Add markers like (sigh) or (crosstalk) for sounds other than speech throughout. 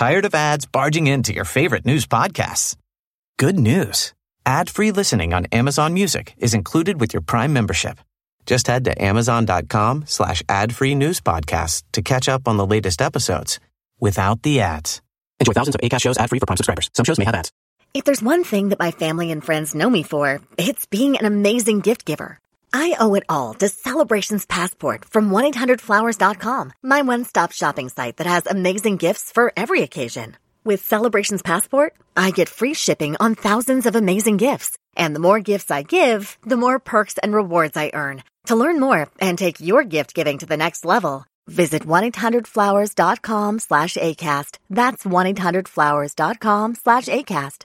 Tired of ads barging into your favorite news podcasts? Good news. Ad-free listening on Amazon Music is included with your Prime membership. Just head to amazon.com slash ad-free news podcasts to catch up on the latest episodes without the ads. Enjoy thousands of ACAST shows ad-free for Prime subscribers. Some shows may have ads. If there's one thing that my family and friends know me for, it's being an amazing gift giver. I owe it all to Celebrations Passport from 1-800-Flowers.com, my one-stop shopping site that has amazing gifts for every occasion. With Celebrations Passport, I get free shipping on thousands of amazing gifts. And the more gifts I give, the more perks and rewards I earn. To learn more and take your gift giving to the next level, visit 1-800-Flowers.com slash ACAST. That's 1-800-Flowers.com slash ACAST.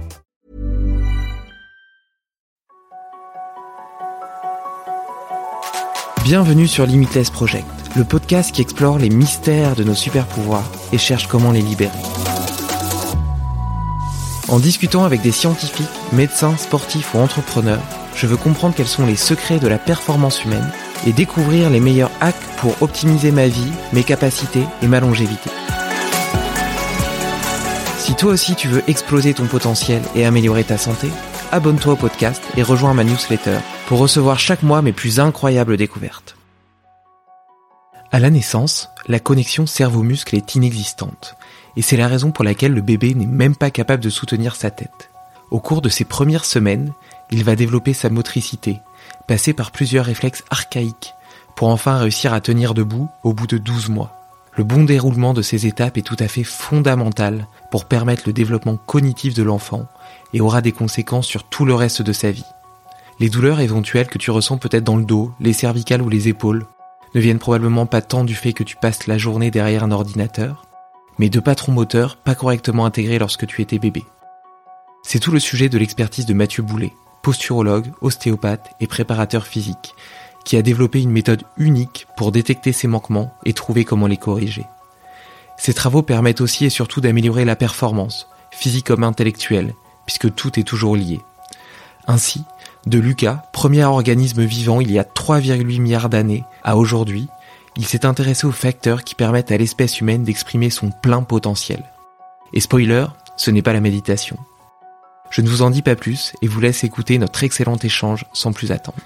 Bienvenue sur Limitless Project, le podcast qui explore les mystères de nos super pouvoirs et cherche comment les libérer. En discutant avec des scientifiques, médecins, sportifs ou entrepreneurs, je veux comprendre quels sont les secrets de la performance humaine et découvrir les meilleurs hacks pour optimiser ma vie, mes capacités et ma longévité. Si toi aussi tu veux exploser ton potentiel et améliorer ta santé, abonne-toi au podcast et rejoins ma newsletter pour recevoir chaque mois mes plus incroyables découvertes. À la naissance, la connexion cerveau-muscle est inexistante, et c'est la raison pour laquelle le bébé n'est même pas capable de soutenir sa tête. Au cours de ses premières semaines, il va développer sa motricité, passer par plusieurs réflexes archaïques, pour enfin réussir à tenir debout au bout de 12 mois. Le bon déroulement de ces étapes est tout à fait fondamental pour permettre le développement cognitif de l'enfant et aura des conséquences sur tout le reste de sa vie. Les douleurs éventuelles que tu ressens peut-être dans le dos, les cervicales ou les épaules ne viennent probablement pas tant du fait que tu passes la journée derrière un ordinateur, mais de patrons moteurs pas correctement intégrés lorsque tu étais bébé. C'est tout le sujet de l'expertise de Mathieu Boulet, posturologue, ostéopathe et préparateur physique, qui a développé une méthode unique pour détecter ces manquements et trouver comment les corriger. Ces travaux permettent aussi et surtout d'améliorer la performance, physique comme intellectuelle, puisque tout est toujours lié. Ainsi, de Lucas, premier organisme vivant il y a 3,8 milliards d'années, à aujourd'hui, il s'est intéressé aux facteurs qui permettent à l'espèce humaine d'exprimer son plein potentiel. Et spoiler, ce n'est pas la méditation. Je ne vous en dis pas plus et vous laisse écouter notre excellent échange sans plus attendre.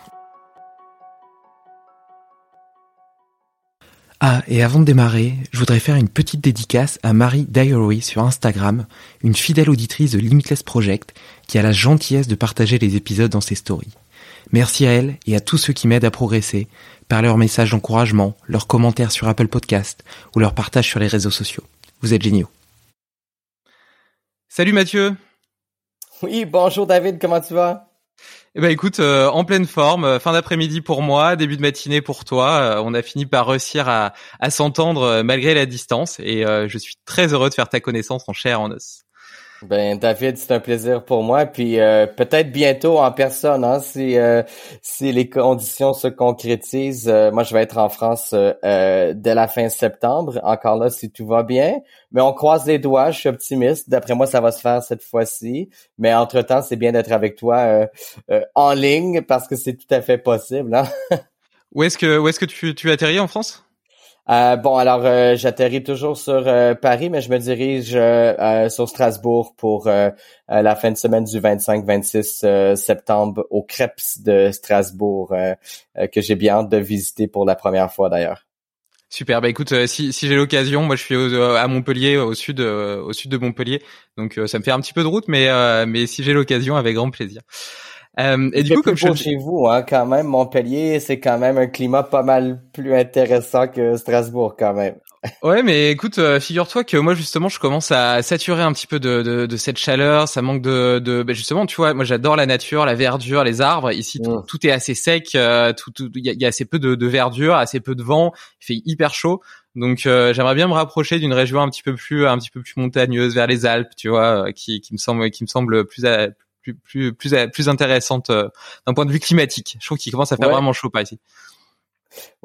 Ah, et avant de démarrer, je voudrais faire une petite dédicace à Marie Diary sur Instagram, une fidèle auditrice de Limitless Project qui a la gentillesse de partager les épisodes dans ses stories. Merci à elle et à tous ceux qui m'aident à progresser par leurs messages d'encouragement, leurs commentaires sur Apple Podcast ou leurs partages sur les réseaux sociaux. Vous êtes géniaux. Salut Mathieu Oui, bonjour David, comment tu vas? Eh ben écoute, euh, en pleine forme, euh, fin d'après-midi pour moi, début de matinée pour toi. Euh, on a fini par réussir à, à s'entendre malgré la distance et je suis très heureux de faire ta connaissance en chair en os. Ben David, c'est un plaisir pour moi. Puis peut-être bientôt en personne, hein, si si les conditions se concrétisent. moi, je vais être en France dès la fin septembre. Encore là, si tout va bien. Mais on croise les doigts. Je suis optimiste. D'après moi, ça va se faire cette fois-ci. Mais entre temps, c'est bien d'être avec toi en ligne parce que c'est tout à fait possible. Hein? (laughs) où est-ce que où est-ce que tu tu atterris en France? Euh, bon, alors euh, j'atterris toujours sur euh, Paris, mais je me dirige sur Strasbourg pour la fin de semaine du 25-26 septembre au Creps de Strasbourg, que j'ai bien hâte de visiter pour la première fois d'ailleurs. Super. Bah écoute, si, si j'ai l'occasion, moi je suis à Montpellier, au sud, au sud de Montpellier, donc ça me fait un petit peu de route, mais mais si j'ai l'occasion, avec grand plaisir. Euh, et du coup, comme je chez vous, hein, quand même, Montpellier, c'est quand même un climat pas mal plus intéressant que Strasbourg, quand même. Ouais, mais écoute, euh, figure-toi que moi justement, je commence à saturer un petit peu de, de, de cette chaleur. Ça manque de, de bah, justement, tu vois, moi j'adore la nature, la verdure, les arbres. Ici, tout, mm. tout est assez sec. Euh, tout, il y a, assez peu de, de, verdure, assez peu de vent. Il fait hyper chaud. Donc euh, j'aimerais bien me rapprocher d'une région un petit peu plus, un petit peu plus montagneuse vers les Alpes, tu vois, qui, qui me semble, qui me semble plus, plus, plus, plus, plus intéressante d'un point de vue climatique. Je trouve qu'il commence à faire vraiment chaud par ici.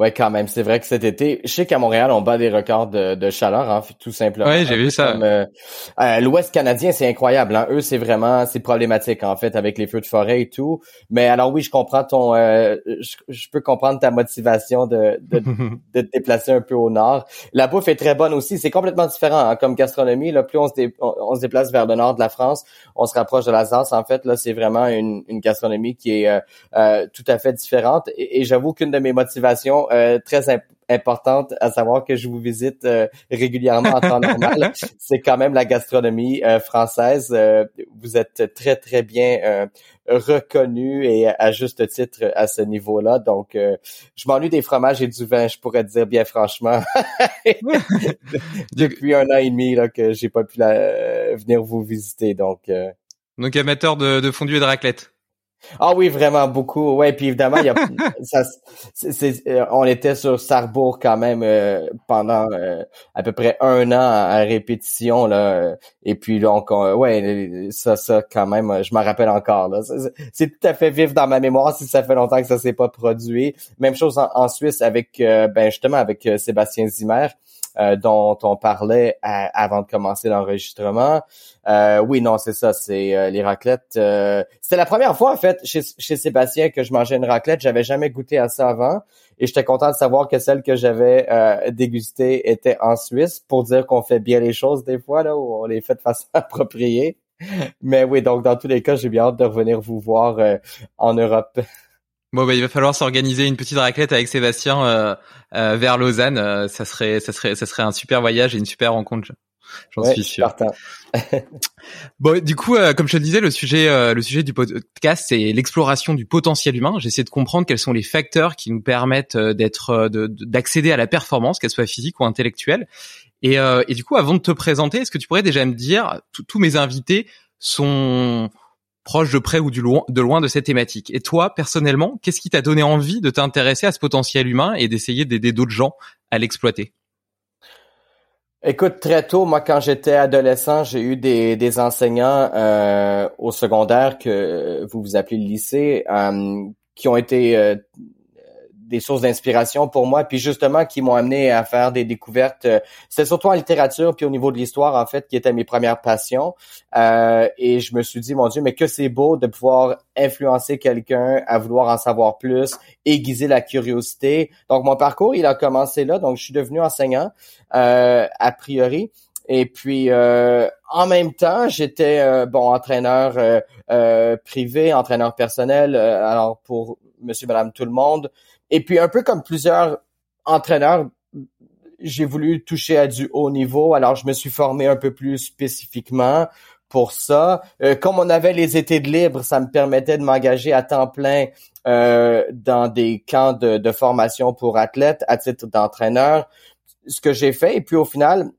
Ouais, quand même. C'est vrai que cet été, je sais qu'à Montréal, on bat des records de, de chaleur, hein, tout simplement. Oui, j'ai vu ça. Euh, euh, L'Ouest canadien, c'est incroyable. Hein. Eux, c'est vraiment, c'est problématique en fait avec les feux de forêt et tout. Mais alors oui, je comprends ton, euh, je, peux comprendre ta motivation de, de, (laughs) de, te déplacer un peu au nord. La bouffe est très bonne aussi. C'est complètement différent hein, comme gastronomie. Là, plus on se, on, se déplace vers le nord de la France, on se rapproche de l'Alsace. En fait, là, c'est vraiment une, une gastronomie qui est tout à fait différente. et j'avoue qu'une de mes motivations euh, très importante à savoir que je vous visite euh, régulièrement en temps (laughs) normal. C'est quand même la gastronomie euh, française. vous êtes très très bien reconnu et à juste titre à ce niveau-là. Donc, je m'ennuie des fromages et du vin, je pourrais dire bien franchement. (laughs) (laughs) Depuis un an et demi là que j'ai pas pu venir vous visiter. Donc, donc amateur de, de fondue et de raclette. Ah oui, vraiment beaucoup. Ouais, puis évidemment, il y a, (laughs) ça, c'est, euh, on était sur Sarrebourg quand même euh, pendant euh, à peu près un an à répétition là. Et puis donc, ouais, ça, ça quand même, je m'en rappelle encore. Là. C'est, tout à fait vif dans ma mémoire si ça fait longtemps que ça s'est pas produit. Même chose en, Suisse avec, ben justement avec Sébastien Zimmer. Euh, dont on parlait avant de commencer l'enregistrement. Euh, oui, non, c'est ça, c'est euh, les raclettes. C'était la première fois en fait chez, chez Sébastien que je mangeais une raclette. J'avais jamais goûté à ça avant et j'étais content de savoir que celle que j'avais dégustée était en Suisse pour dire qu'on fait bien les choses des fois là où on les fait de façon (laughs) appropriée. Mais oui, donc dans tous les cas, j'ai bien hâte de revenir vous voir en Europe. Bon bah il va falloir s'organiser une petite raclette avec Sébastien euh, euh, vers Lausanne. Euh, ça serait ça serait ça serait un super voyage et une super rencontre. J'en suis sûr. (laughs) bon, du coup, comme je te disais, le sujet, le sujet du podcast, c'est l'exploration du potentiel humain. J'essaie de comprendre quels sont les facteurs qui nous permettent d'être, d'accéder à la performance, qu'elle soit physique ou intellectuelle. Et, et du coup, avant de te présenter, est-ce que tu pourrais déjà me dire, tous mes invités sont proche de près ou du loin, de loin de cette thématique. Et toi, personnellement, qu'est-ce qui t'a donné envie de t'intéresser à ce potentiel humain et d'essayer d'aider d'autres gens à l'exploiter? Écoute, très tôt, moi, quand j'étais adolescent, j'ai eu des, des enseignants euh, au secondaire que vous vous appelez le lycée, euh, qui ont été euh, des sources d'inspiration pour moi, puis justement qui m'ont amené à faire des découvertes. Euh, c'est surtout en littérature, puis au niveau de l'histoire en fait, qui étaient mes premières passions. Euh, et je me suis dit, mon Dieu, mais que c'est beau de pouvoir influencer quelqu'un à vouloir en savoir plus, aiguiser la curiosité. Donc mon parcours, il a commencé là. Donc je suis devenu enseignant euh, a priori. Et puis, euh, en même temps, j'étais euh, bon entraîneur euh, privé, entraîneur personnel. alors pour Monsieur, Madame, tout le monde. Et puis un peu comme plusieurs entraîneurs, j'ai voulu toucher à du haut niveau, alors je me suis formé un peu plus spécifiquement pour ça. Euh, comme on avait les étés de libre, ça me permettait de m'engager à temps plein euh, dans des camps de, de, formation pour athlètes à titre d'entraîneur. Ce que j'ai fait, et puis au final,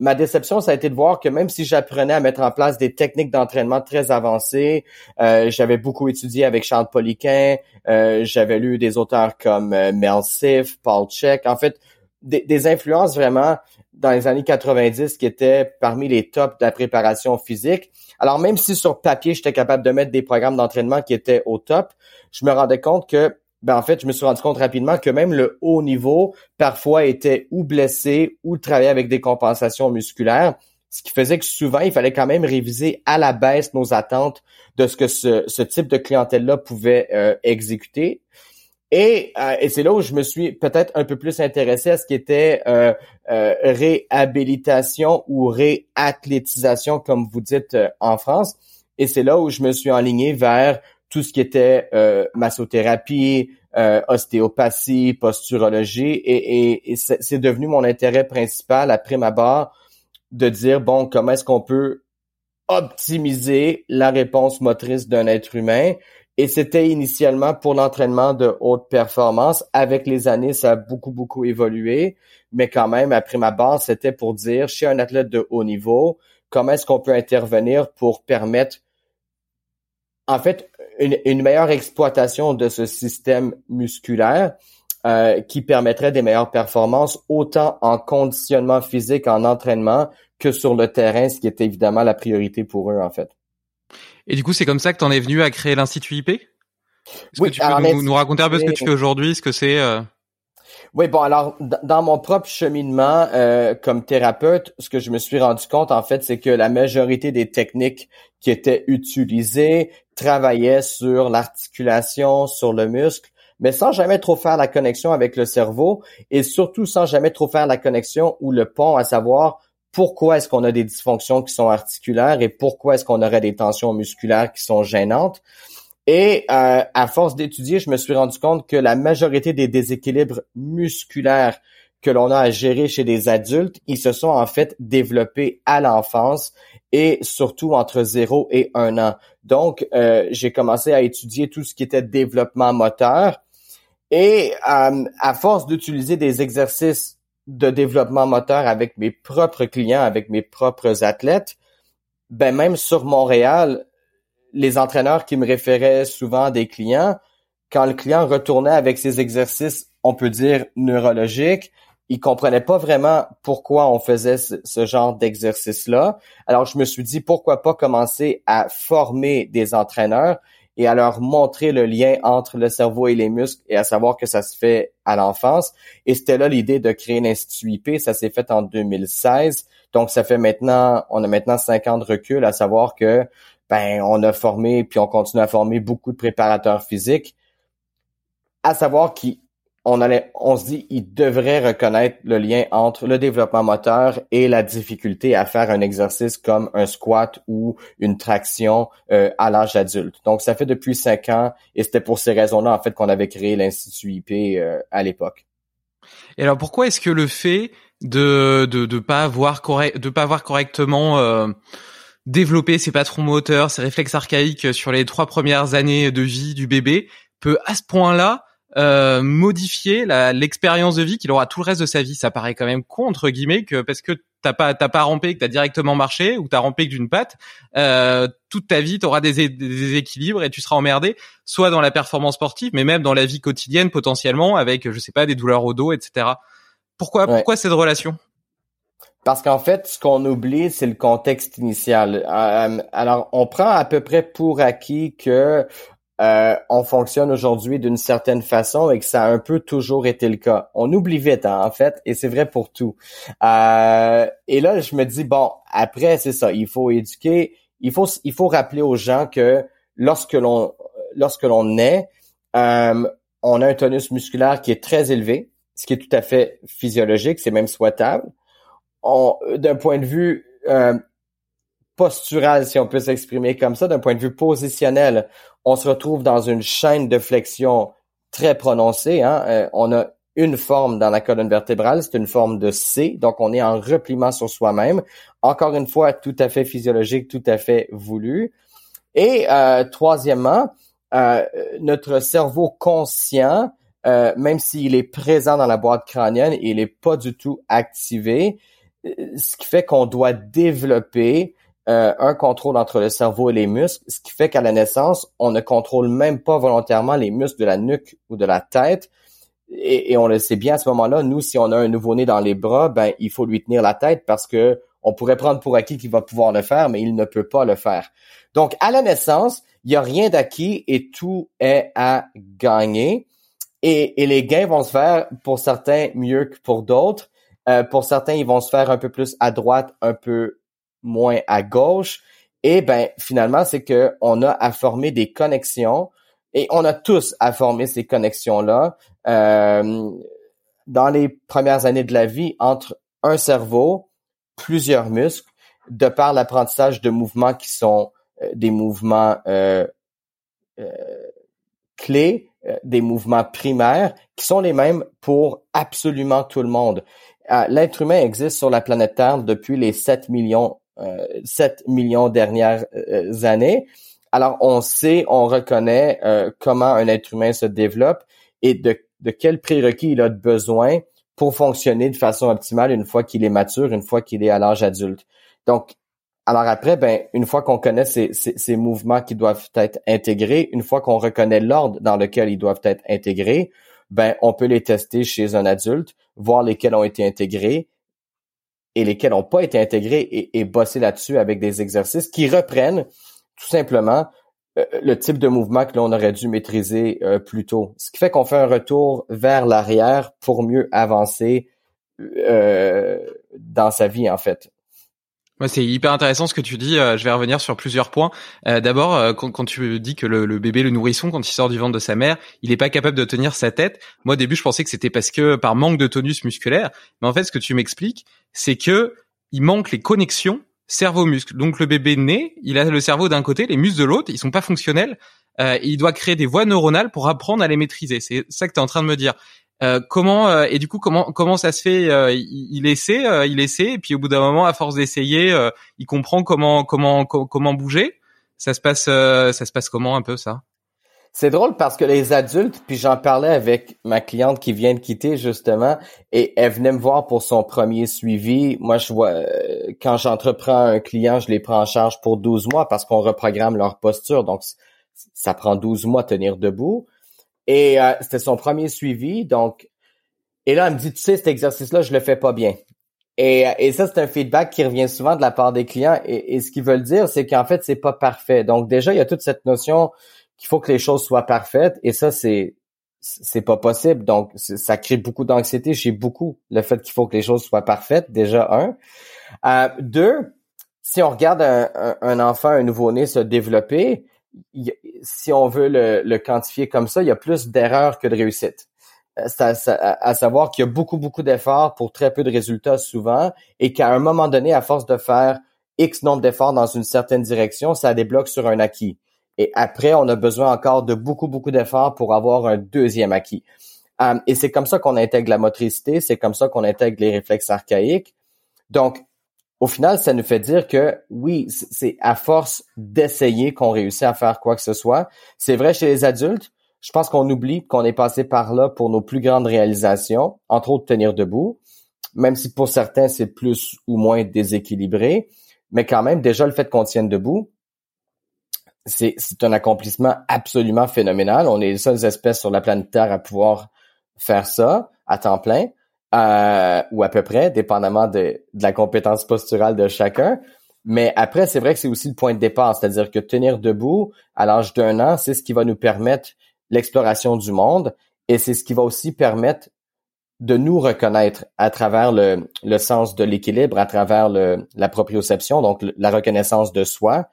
ma déception, ça a été de voir que même si j'apprenais à mettre en place des techniques d'entraînement très avancées, euh, j'avais beaucoup étudié avec Charles Poliquin, euh, j'avais lu des auteurs comme euh, Mel Sif, Paul Check, en fait, des, des, influences vraiment dans les années 90 qui étaient parmi les tops de la préparation physique. Alors même si sur papier, j'étais capable de mettre des programmes d'entraînement qui étaient au top, je me rendais compte que ben en fait, je me suis rendu compte rapidement que même le haut niveau, parfois, était ou blessé ou travaillait avec des compensations musculaires, ce qui faisait que souvent, il fallait quand même réviser à la baisse nos attentes de ce que ce, ce type de clientèle-là pouvait euh, exécuter. Et, euh, et c'est là où je me suis peut-être un peu plus intéressé à ce qui était euh, euh réhabilitation ou réathlétisation, comme vous dites en France. Et c'est là où je me suis enligné vers tout ce qui était euh, massothérapie, euh, ostéopathie, posturologie, et, et, c'est devenu mon intérêt principal après ma barre de dire bon comment est-ce qu'on peut optimiser la réponse motrice d'un être humain? Et c'était initialement pour l'entraînement de haute performance. Avec les années, ça a beaucoup, beaucoup évolué. Mais quand même, après ma base, c'était pour dire, chez un athlète de haut niveau, comment est-ce qu'on peut intervenir pour permettre, en fait, une, meilleure exploitation de ce système musculaire euh, qui permettrait des meilleures performances, autant en conditionnement physique, en entraînement, que sur le terrain, ce qui est évidemment la priorité pour eux, en fait. Et du coup, c'est comme ça que tu en es venu à créer l'Institut IP Est-ce que tu peux nous, raconter un peu ce que tu fais aujourd'hui, ce que c'est euh? Oui, bon, alors, dans mon propre cheminement euh, comme thérapeute, ce que je me suis rendu compte, en fait, c'est que la majorité des techniques qui étaient utilisées travaillaient sur l'articulation, sur le muscle, mais sans jamais trop faire la connexion avec le cerveau et surtout sans jamais trop faire la connexion ou le pont à savoir pourquoi est-ce qu'on a des dysfonctions qui sont articulaires et pourquoi est-ce qu'on aurait des tensions musculaires qui sont gênantes. Et euh, à force d'étudier, je me suis rendu compte que la majorité des déséquilibres musculaires que l'on a à gérer chez des adultes, ils se sont en fait développés à l'enfance et surtout entre 0 et 1 an. Donc, euh, j'ai commencé à étudier tout ce qui était développement moteur. Et euh, à force d'utiliser des exercices de développement moteur avec mes propres clients, avec mes propres athlètes, ben même sur Montréal, les entraîneurs qui me référaient souvent des clients, quand le client retournait avec ses exercices, on peut dire neurologiques, il comprenait pas vraiment pourquoi on faisait ce, genre d'exercice-là. Alors je me suis dit pourquoi pas commencer à former des entraîneurs et à leur montrer le lien entre le cerveau et les muscles et à savoir que ça se fait à l'enfance. Et c'était là l'idée de créer l'Institut IP. Ça s'est fait en 2016. Donc, ça fait maintenant, on a maintenant cinq ans de recul à savoir que, ben, on a formé puis on continue à former beaucoup de préparateurs physiques. À savoir qui on allait, on se dit, il devrait reconnaître le lien entre le développement moteur et la difficulté à faire un exercice comme un squat ou une traction euh, à l'âge adulte. Donc, ça fait depuis cinq ans et c'était pour ces raisons-là, en fait, qu'on avait créé l'Institut IP euh, à l'époque. Et alors, pourquoi est-ce que le fait de de de pas avoir correct de pas avoir correctement euh, développé ses patrons moteurs, ses réflexes archaïques sur les trois premières années de vie du bébé peut à ce point-là euh, modifier l'expérience de vie qu'il aura tout le reste de sa vie. Ça paraît quand même con entre guillemets que parce que t'as pas t'as pas rampé, que t'as directement marché ou t'as rampé que d'une patte, euh, toute ta vie t'auras des, des équilibres et tu seras emmerdé, soit dans la performance sportive, mais même dans la vie quotidienne potentiellement avec je sais pas des douleurs au dos, etc. Pourquoi pourquoi cette relation? Parce qu'en fait, ce qu'on oublie, c'est le contexte initial. Euh, alors, on prend à peu près pour acquis que euh, on fonctionne aujourd'hui d'une certaine façon et que ça a un peu toujours été le cas. On oublie vite, hein, en fait, et c'est vrai pour tout. Euh, et là, je me dis bon, après c'est ça, il faut éduquer, il faut il faut rappeler aux gens que lorsque l'on lorsque l'on naît, euh, on a un tonus musculaire qui est très élevé, ce qui est tout à fait physiologique, c'est même souhaitable. D'un point de vue postural, si on peut s'exprimer comme ça, d'un point de vue positionnel, on se retrouve dans une chaîne de flexion très prononcée. Hein? Euh, on a une forme dans la colonne vertébrale, c'est une forme de C, donc on est en repliement sur soi-même. Encore une fois, tout à fait physiologique, tout à fait voulu. Et euh, troisièmement, euh, notre cerveau conscient, même s'il est présent dans la boîte crânienne, il n'est pas du tout activé, ce qui fait qu'on doit développer euh, un contrôle entre le cerveau et les muscles, ce qui fait qu'à la naissance, on ne contrôle même pas volontairement les muscles de la nuque ou de la tête. Et, on le sait bien à ce moment-là, nous, si on a un nouveau-né dans les bras, ben il faut lui tenir la tête parce que on pourrait prendre pour acquis qu'il va pouvoir le faire, mais il ne peut pas le faire. Donc, à la naissance, il n'y a rien d'acquis et tout est à gagner. Et, les gains vont se faire pour certains mieux que pour d'autres. Euh, pour certains, ils vont se faire un peu plus à droite, un peu moins à gauche. Et ben finalement, c'est que on a à former des connexions et on a tous à former ces connexions-là euh, dans les premières années de la vie entre un cerveau, plusieurs muscles, de par l'apprentissage de mouvements qui sont euh, des mouvements euh, clés, des mouvements primaires, qui sont les mêmes pour absolument tout le monde. L'être humain existe sur la planète Terre depuis les 7 millions 7 euh, millions dernières euh, années. alors on sait, on reconnaît euh, comment un être humain se développe et de, de quels prérequis il a besoin pour fonctionner de façon optimale une fois qu'il est mature, une fois qu'il est à l'âge adulte. Donc, alors après, ben, une fois qu'on connaît ces, ces, ces, mouvements qui doivent être intégrés, une fois qu'on reconnaît l'ordre dans lequel ils doivent être intégrés, ben, on peut les tester chez un adulte, voir lesquels ont été intégrés et lesquels n'ont pas été intégrés et, et là-dessus avec des exercices qui reprennent tout simplement euh, le type de mouvement que l'on aurait dû maîtriser euh, plus tôt. Ce qui fait qu'on fait un retour vers l'arrière pour mieux avancer euh, dans sa vie, en fait. Ouais, c'est hyper intéressant ce que tu dis. je vais revenir sur plusieurs points. D'abord, quand, tu dis que le, bébé, le nourrisson, quand il sort du ventre de sa mère, il n'est pas capable de tenir sa tête. Moi, au début, je pensais que c'était parce que par manque de tonus musculaire. Mais en fait, ce que tu m'expliques, c'est que il manque les connexions cerveau-muscle. Donc le bébé naît, il a le cerveau d'un côté, les muscles de l'autre, ils sont pas fonctionnels. Euh, il doit créer des voies neuronales pour apprendre à les maîtriser. C'est ça que tu es en train de me dire. Euh, comment euh, et du coup comment comment ça se fait euh, il, il, essaie euh, il essaie et puis au bout d'un moment à force d'essayer il comprend comment comment comment bouger ça se passe ça se passe comment un peu ça? C'est drôle parce que les adultes, puis j'en parlais avec ma cliente qui vient de quitter justement, et elle venait me voir pour son premier suivi. Moi, je vois quand j'entreprends un client, je les prends en charge pour 12 mois parce qu'on reprogramme leur posture. Donc, ça prend 12 mois de tenir debout. Et euh, c'était son premier suivi. Donc, et là, elle me dit, tu sais, cet exercice-là, je le fais pas bien. Et, et ça, c'est un feedback qui revient souvent de la part des clients. Et, et ce qu'ils veulent dire, c'est qu'en fait, c'est pas parfait. Donc, déjà, il y a toute cette notion qu'il faut que les choses soient parfaites et ça c'est c'est pas possible donc ça crée beaucoup d'anxiété chez beaucoup le fait qu'il faut que les choses soient parfaites déjà un euh, deux si on regarde un, enfant un nouveau-né se développer si on veut le, quantifier comme ça il y a plus d'erreurs que de réussites euh, à savoir qu'il y a beaucoup beaucoup d'efforts pour très peu de résultats souvent et qu'à un moment donné à force de faire X nombre d'efforts dans une certaine direction, ça débloque sur un acquis. Et après, on a besoin encore de beaucoup, beaucoup d'efforts pour avoir un deuxième acquis. Um, et c'est comme ça qu'on intègre la motricité, c'est comme ça qu'on intègre les réflexes archaïques. Donc, au final, ça nous fait dire que oui, c'est à force d'essayer qu'on réussit à faire quoi que ce soit. C'est vrai chez les adultes. Je pense qu'on oublie qu'on est passé par là pour nos plus grandes réalisations, entre autres tenir debout, même si pour certains c'est plus ou moins déséquilibré. Mais quand même, déjà le fait qu'on tienne debout, c'est, un accomplissement absolument phénoménal. On est les seules espèces sur la planète Terre à pouvoir faire ça à temps plein, euh, ou à peu près, dépendamment de, de la compétence posturale de chacun. Mais après, c'est vrai que c'est aussi le point de départ, c'est-à-dire que tenir debout à l'âge d'un an, c'est ce qui va nous permettre l'exploration du monde et c'est ce qui va aussi permettre de nous reconnaître à travers le, le sens de l'équilibre, à travers le, la proprioception, donc la reconnaissance de soi,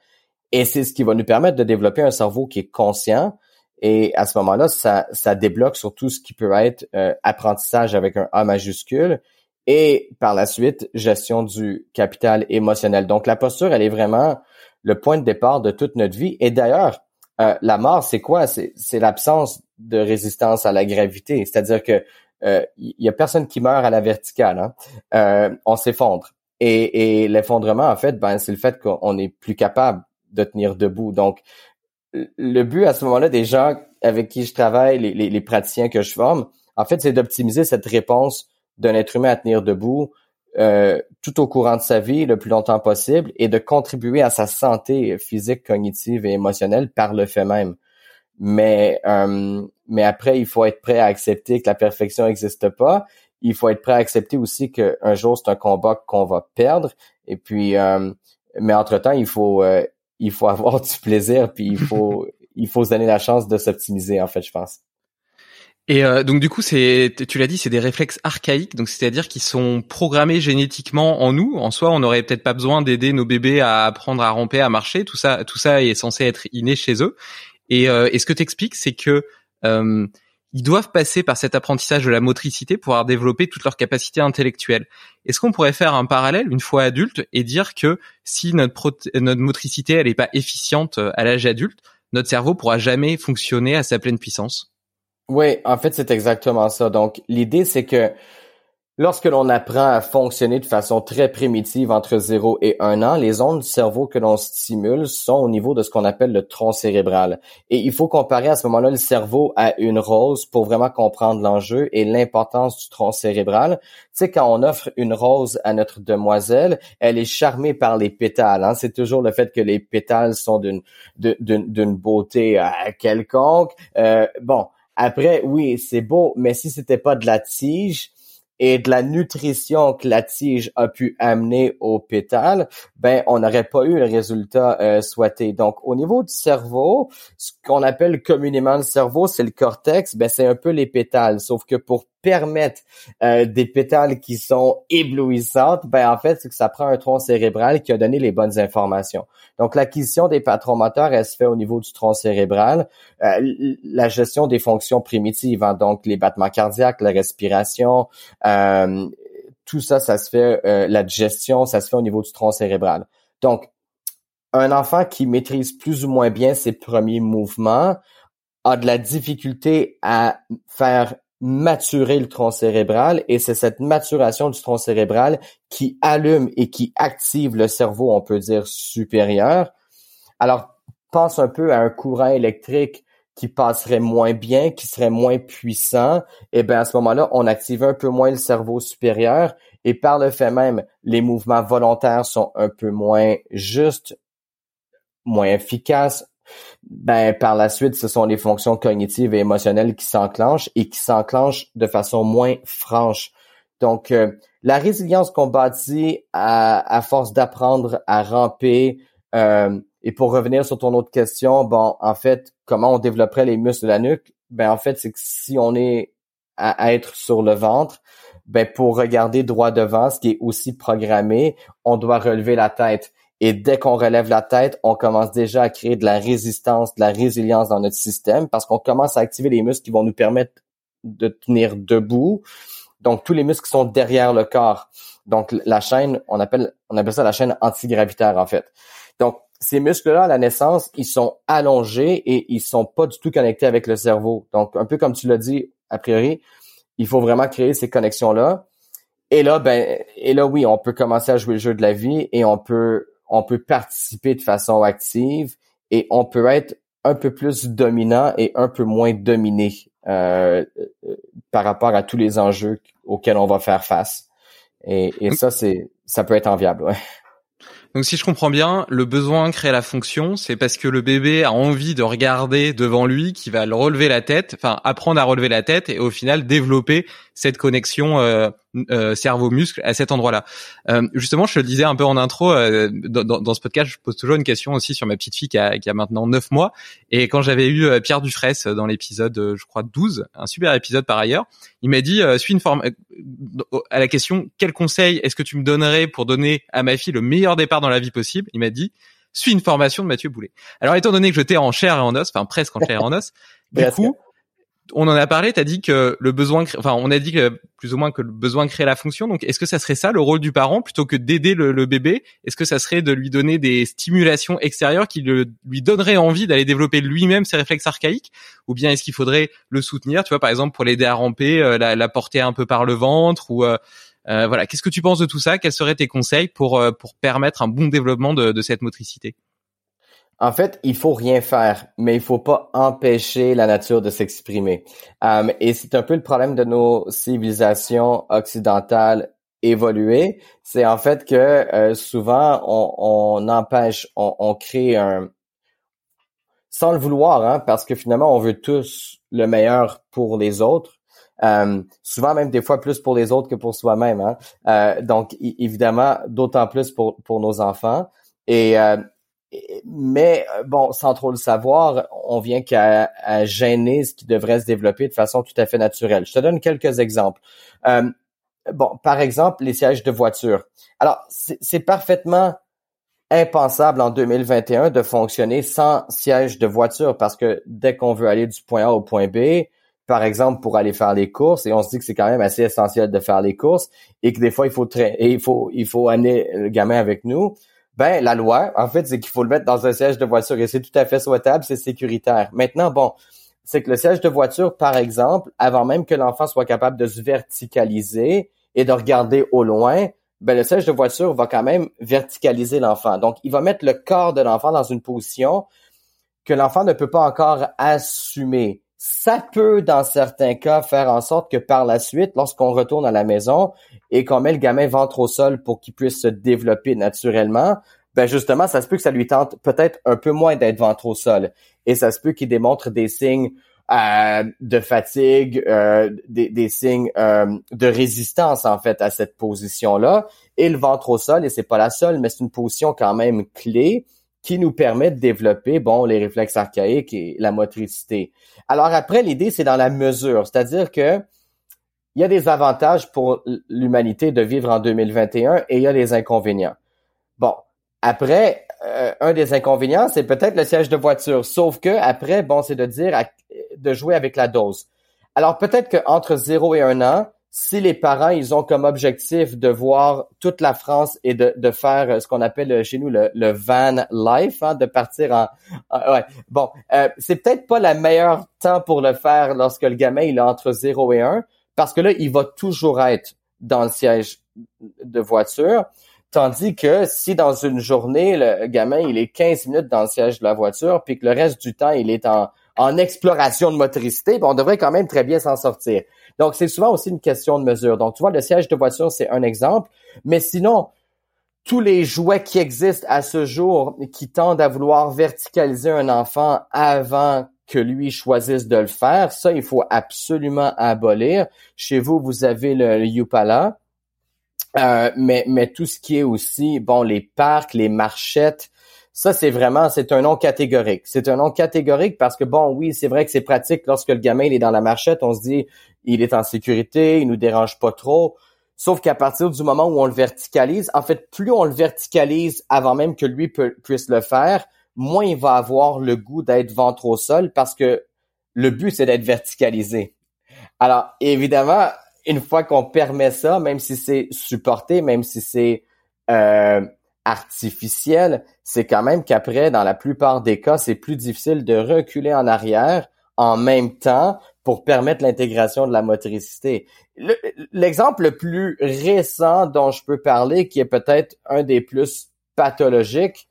et c'est ce qui va nous permettre de développer un cerveau qui est conscient. Et à ce moment-là, ça, ça débloque sur tout ce qui peut être euh, apprentissage avec un A majuscule et par la suite, gestion du capital émotionnel. Donc la posture, elle est vraiment le point de départ de toute notre vie. Et d'ailleurs, euh, la mort, c'est quoi? C'est l'absence de résistance à la gravité. C'est-à-dire que il euh, y a personne qui meurt à la verticale. Hein? on s'effondre. Et, et l'effondrement, en fait, ben, c'est le fait qu'on n'est plus capable de tenir debout. Donc, le but à ce moment-là des gens avec qui je travaille, les, les, praticiens que je forme, en fait, c'est d'optimiser cette réponse d'un être humain à tenir debout euh, tout au courant de sa vie le plus longtemps possible et de contribuer à sa santé physique, cognitive et émotionnelle par le fait même. Mais euh, mais après, il faut être prêt à accepter que la perfection n'existe pas. Il faut être prêt à accepter aussi qu'un jour c'est un combat qu'on va perdre. Et puis, euh, mais entre temps, il faut il faut avoir du plaisir, puis il faut, (laughs) il faut se donner la chance de s'optimiser, en fait, je pense. Et euh, donc du coup, c'est, tu l'as dit, c'est des réflexes archaïques, donc c'est-à-dire qu'ils sont programmés génétiquement en nous. En soi, on n'aurait peut-être pas besoin d'aider nos bébés à apprendre à ramper, à marcher. Tout ça, tout ça est censé être inné chez eux. Et, euh, et ce que t'expliques, c'est que euh, ils doivent passer par cet apprentissage de la motricité pour pouvoir développer toutes leurs capacités intellectuelles. Est-ce qu'on pourrait faire un parallèle une fois adulte et dire que si notre, notre motricité n'est pas efficiente euh, à l'âge adulte, notre cerveau pourra jamais fonctionner à sa pleine puissance? Oui, en fait c'est exactement ça. Donc l'idée c'est que Lorsque l'on apprend à fonctionner de façon très primitive entre 0 et 1 an, les ondes du cerveau que l'on stimule sont au niveau de ce qu'on appelle le tronc cérébral. Et il faut comparer à ce moment-là le cerveau à une rose pour vraiment comprendre l'enjeu et l'importance du tronc cérébral. Tu sais, quand on offre une rose à notre demoiselle, elle est charmée par les pétales. Hein? C'est toujours le fait que les pétales sont d'une beauté euh, quelconque. Euh, bon, après, oui, c'est beau, mais si c'était pas de la tige, et de la nutrition que la tige a pu amener au pétale, ben on n'aurait pas eu le résultat euh, souhaité. Donc au niveau du cerveau, ce qu'on appelle communément le cerveau, c'est le cortex, ben c'est un peu les pétales, sauf que pour permettre euh, des pétales qui sont éblouissantes, ben en fait, c'est que ça prend un tronc cérébral qui a donné les bonnes informations. Donc l'acquisition des patrons moteurs, elle se fait au niveau du tronc cérébral, euh, la gestion des fonctions primitives, hein, donc les battements cardiaques, la respiration, euh, tout ça, ça se fait, la gestion, ça se fait au niveau du tronc cérébral. Donc, un enfant qui maîtrise plus ou moins bien ses premiers mouvements a de la difficulté à faire maturer le tronc cérébral et c'est cette maturation du tronc cérébral qui allume et qui active le cerveau, on peut dire, supérieur. Alors, pense un peu à un courant électrique qui passerait moins bien, qui serait moins puissant, et eh bien à ce moment-là, on active un peu moins le cerveau supérieur et par le fait même, les mouvements volontaires sont un peu moins justes, moins efficaces, ben par la suite, ce sont les fonctions cognitives et émotionnelles qui s'enclenchent et qui s'enclenchent de façon moins franche. Donc, euh, la résilience qu'on bâtit à, force d'apprendre à ramper, euh, et pour revenir sur ton autre question, bon, en fait, comment on développerait les muscles de la nuque? Ben en fait, c'est que si on est à être sur le ventre, ben pour regarder droit devant, ce qui est aussi programmé, on doit relever la tête. Et dès qu'on relève la tête, on commence déjà à créer de la résistance, de la résilience dans notre système parce qu'on commence à activer les muscles qui vont nous permettre de tenir debout. Donc, tous les muscles qui sont derrière le corps. Donc, la chaîne, on appelle, on appelle ça la chaîne antigravitaire, en fait. Donc, ces muscles-là, à la naissance, ils sont allongés et ils sont pas du tout connectés avec le cerveau. Donc, un peu comme tu l'as dit, a priori, il faut vraiment créer ces connexions-là. Et là, ben, et là, oui, on peut commencer à jouer le jeu de la vie et on peut on peut participer de façon active et on peut être un peu plus dominant et un peu moins dominé euh, euh, par rapport à tous les enjeux auxquels on va faire face. Et, et ça, c'est ça peut être enviable. Ouais. Donc si je comprends bien, le besoin crée la fonction, c'est parce que le bébé a envie de regarder devant lui, qui va le relever la tête, enfin apprendre à relever la tête et au final développer cette connexion euh, euh, cerveau-muscle à cet endroit-là. Euh, justement, je te le disais un peu en intro, euh, dans, dans, ce podcast, je pose toujours une question aussi sur ma petite fille qui a, qui a maintenant 9 mois. Et quand j'avais eu Pierre Dufresne dans l'épisode, je crois, 12, un super épisode par ailleurs, il m'a dit, suis une forme à la question, quel conseil est-ce que tu me donnerais pour donner à ma fille le meilleur départ dans la vie possible? Il m'a dit, suis une formation de Mathieu Boulet. Alors, étant donné que j'étais en chair et en os, enfin presque en chair et en os, du coup, on en a parlé, tu dit que le besoin, enfin, on a dit que plus ou moins que le besoin crée la fonction. Donc, est-ce que ça serait ça le rôle du parent plutôt que d'aider le, bébé? Est-ce que ça serait de lui donner des stimulations extérieures qui lui donneraient envie d'aller développer lui-même ses réflexes archaïques? Ou bien est-ce qu'il faudrait le soutenir, tu vois, par exemple, pour l'aider à ramper, euh, la, porter un peu par le ventre ou euh, euh, voilà. Qu'est-ce que tu penses de tout ça? Quels seraient tes conseils pour pour permettre un bon développement de cette motricité? En fait, il faut rien faire, mais il faut pas empêcher la nature de s'exprimer. Um, et c'est un peu le problème de nos civilisations occidentales évoluées, c'est en fait que euh, souvent on, empêche, on, crée un sans le vouloir, hein, parce que finalement on veut tous le meilleur pour les autres. Um, souvent même des fois plus pour les autres que pour soi-même. Hein. Euh, donc évidemment d'autant plus pour pour nos enfants. Et euh, mais euh, bon, sans trop le savoir, on vient qu'à gêner ce qui devrait se développer de façon tout à fait naturelle. Je te donne quelques exemples. Euh, bon, par exemple, les sièges de voiture. Alors, c'est parfaitement impensable en 2021 de fonctionner sans siège de voiture parce que dès qu'on veut aller du point A au point B, par exemple pour aller faire les courses et on se dit que c'est quand même assez essentiel de faire les courses et que des fois il faut et il faut il faut amener le gamin avec nous ben, la loi, en fait, c'est qu'il faut le mettre dans un siège de voiture et c'est tout à fait souhaitable, c'est sécuritaire. Maintenant, bon, c'est que le siège de voiture, par exemple, avant même que l'enfant soit capable de se verticaliser, et de regarder au loin, ben le siège de voiture va quand même verticaliser l'enfant. Donc, il va mettre le corps de l'enfant dans une position que l'enfant ne peut pas encore assumer. Ça peut, dans certains cas, faire en sorte que par la suite, lorsqu'on retourne à la maison et qu'on met le gamin ventre au sol pour qu'il puisse se développer naturellement, ben justement, ça se peut que ça lui tente peut-être un peu moins d'être ventre au sol. Et ça se peut qu'il démontre des signes euh, de fatigue, euh, des, signes euh, de résistance en fait à cette position-là. Et le ventre au sol, et c'est pas la seule, mais c'est une position quand même clé qui nous permet de développer bon les réflexes archaïques et la motricité. Alors après, l'idée c'est dans la mesure, c'est-à-dire que il y a des avantages pour l'humanité de vivre en 2021 et il y a des inconvénients. Bon, après, euh, un des inconvénients, c'est peut-être le siège de voiture. Sauf que après, bon, c'est de dire de jouer avec la dose. Alors peut-être qu'entre 0 et 1 an, si les parents, ils ont comme objectif de voir toute la France et de, de faire ce qu'on appelle chez nous le, van life, hein, de partir en... ouais. Bon, euh, c'est peut-être pas le meilleur temps pour le faire lorsque le gamin, il est entre 0 et 1, parce que là, il va toujours être dans le siège de voiture. Tandis que si dans une journée, le gamin, il est 15 minutes dans le siège de la voiture, puis que le reste du temps, il est en, en exploration de motricité, ben on devrait quand même très bien s'en sortir. Donc, c'est souvent aussi une question de mesure. Donc, tu vois, le siège de voiture, c'est un exemple. Mais sinon, tous les jouets qui existent à ce jour, qui tendent à vouloir verticaliser un enfant avant que lui choisisse de le faire, ça, il faut absolument abolir. Chez vous, vous avez le, le Yupala. Euh, mais, mais tout ce qui est aussi, bon, les parcs, les marchettes, ça, c'est vraiment, c'est un nom catégorique. C'est un nom catégorique parce que, bon, oui, c'est vrai que c'est pratique lorsque le gamin il est dans la marchette, on se dit, il est en sécurité, il nous dérange pas trop. Sauf qu'à partir du moment où on le verticalise, en fait, plus on le verticalise avant même que lui puisse le faire, moins il va avoir le goût d'être ventre au sol parce que le but, c'est d'être verticalisé. Alors, évidemment, une fois qu'on permet ça, même si c'est supporté, même si c'est euh, artificiel, c'est quand même qu'après, dans la plupart des cas, c'est plus difficile de reculer en arrière en même temps pour permettre l'intégration de la motricité. L'exemple le, plus récent dont je peux parler, qui est peut-être un des plus pathologiques,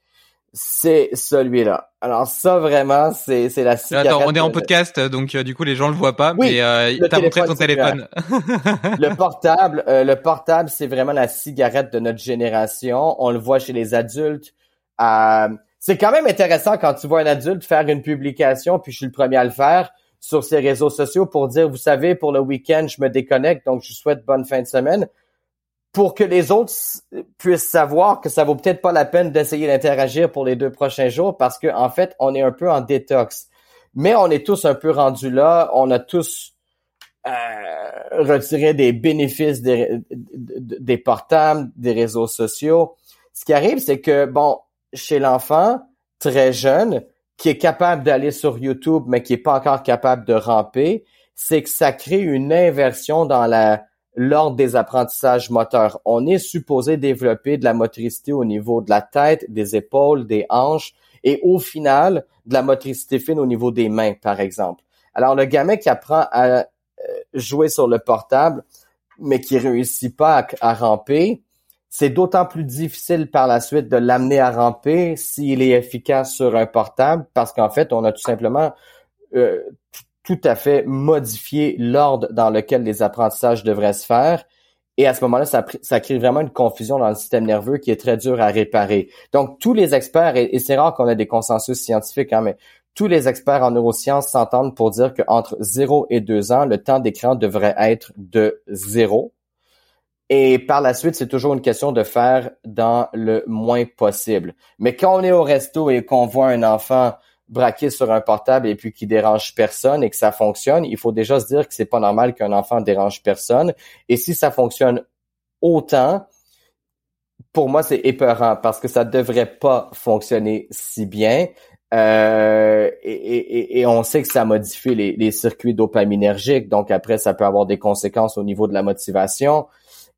c'est celui-là. Alors ça vraiment, c'est c'est la cigarette. Attends, on est en podcast, donc euh, du coup les gens le voient pas, mais euh, t'as montré ton téléphone. le portable, euh, le portable, c'est vraiment la cigarette de notre génération. On le voit chez les adultes. Euh, c'est quand même intéressant quand tu vois un adulte faire une publication, puis je suis le premier à le faire sur ses réseaux sociaux pour dire, vous savez, pour le week-end, je me déconnecte, donc je souhaite bonne fin de semaine pour que les autres puissent savoir que ça vaut peut-être pas la peine d'essayer d'interagir pour les deux prochains jours parce qu'en en fait, on est un peu en détox. Mais on est tous un peu rendus là, on a tous euh, retiré des bénéfices des, des portables, des réseaux sociaux. Ce qui arrive, c'est que, bon, chez l'enfant, très jeune, qui est capable d'aller sur YouTube, mais qui est pas encore capable de ramper, c'est que ça crée une inversion dans lors des apprentissages moteurs. On est supposé développer de la motricité au niveau de la tête, des épaules, des hanches et au final, de la motricité fine au niveau des mains, par exemple. Alors, le gamin qui apprend à euh, jouer sur le portable, mais qui réussit pas à, ramper, c'est d'autant plus difficile par la suite de l'amener à ramper s'il est efficace sur un portable parce qu'en fait, on a tout simplement euh, tout à fait modifier l'ordre dans lequel les apprentissages devraient se faire. Et à ce moment-là, ça, ça, crée vraiment une confusion dans le système nerveux qui est très dur à réparer. Donc, tous les experts, et, c'est rare qu'on ait des consensus scientifiques, hein, mais tous les experts en neurosciences s'entendent pour dire qu'entre 0 et 2 ans, le temps d'écran devrait être de 0. Et par la suite, c'est toujours une question de faire dans le moins possible. Mais quand on est au resto et qu'on voit un enfant braqué sur un portable et puis qui dérange personne et que ça fonctionne, il faut déjà se dire que c'est pas normal qu'un enfant dérange personne. Et si ça fonctionne autant, pour moi, c'est épeurant parce que ça devrait pas fonctionner si bien. Euh, et, on sait que ça modifie les, les circuits dopaminergiques, donc après, ça peut avoir des conséquences au niveau de la motivation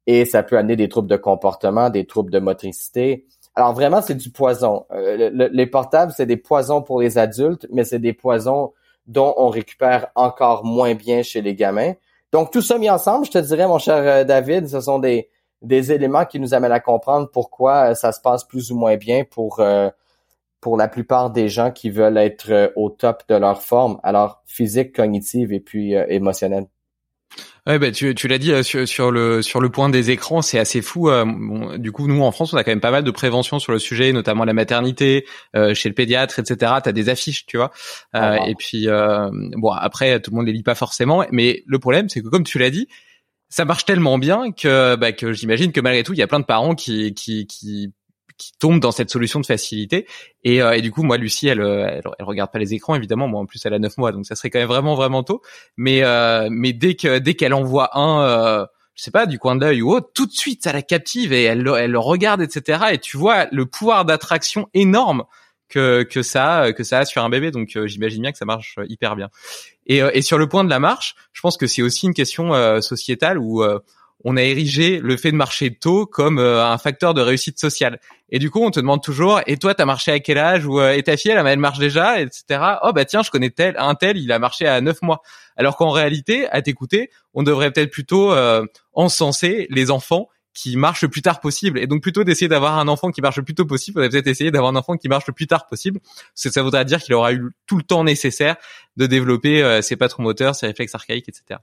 et ça peut amener des troubles de comportement, des troubles de motricité. Alors vraiment, c'est du poison. Euh, les portables, c'est des poisons pour les adultes, mais c'est des poisons dont on récupère encore moins bien chez les gamins. Donc tout ça mis ensemble, je te dirais, mon cher David, ce sont des des éléments qui nous amènent à comprendre pourquoi ça se passe plus ou moins bien pour pour la plupart des gens qui veulent être au top de leur forme, alors physique, cognitive et puis émotionnelle. Ouais, bah, tu, tu l'as dit euh, sur, sur, le sur le point des écrans, c'est assez fou. Euh, bon, du coup, nous en France, on a quand même pas mal de prévention sur le sujet, notamment la maternité, euh, chez le pédiatre, etc. T'as des affiches, tu vois. Euh, Et puis bon, après, tout le monde les lit pas forcément, mais le problème, c'est que comme tu l'as dit, ça marche tellement bien que bah, que j'imagine que malgré tout, il y a plein de parents qui qui qui qui tombe dans cette solution de facilité. Et, euh, et du coup, moi, Lucie, elle, elle, elle, regarde pas les écrans, évidemment. Moi, en plus, elle a 9 mois, donc ça serait quand même vraiment, vraiment tôt. Mais, euh, mais dès que dès qu'elle envoie un, euh, je sais pas, du coin de l'œil ou autre, tout de suite, ça la captive et elle, elle le regarde, etc. Et tu vois le pouvoir d'attraction énorme que que ça que ça a sur un bébé. Donc, euh, j'imagine bien que ça marche hyper bien. Et, et sur le point de la marche, je pense que c'est aussi une question sociétale où on a érigé le fait de marcher tôt comme euh, un facteur de réussite sociale. Et du coup, on te demande toujours, et toi, t'as marché à quel âge ou euh, et ta fille, elle, elle marche déjà, etc. Oh bah tiens, je connais tel, un tel, il a marché à neuf mois. Alors qu'en réalité, à t'écouter, on devrait peut-être plutôt euh, encenser les enfants qui marchent le plus tard possible. Et donc plutôt d'essayer d'avoir un enfant qui marche le plus tôt possible, on va peut-être essayer d'avoir un enfant qui marche le plus tard possible. Parce que ça voudrait dire qu'il aura eu tout le temps nécessaire de développer ses patrons moteurs, ses réflexes archaïques, etc.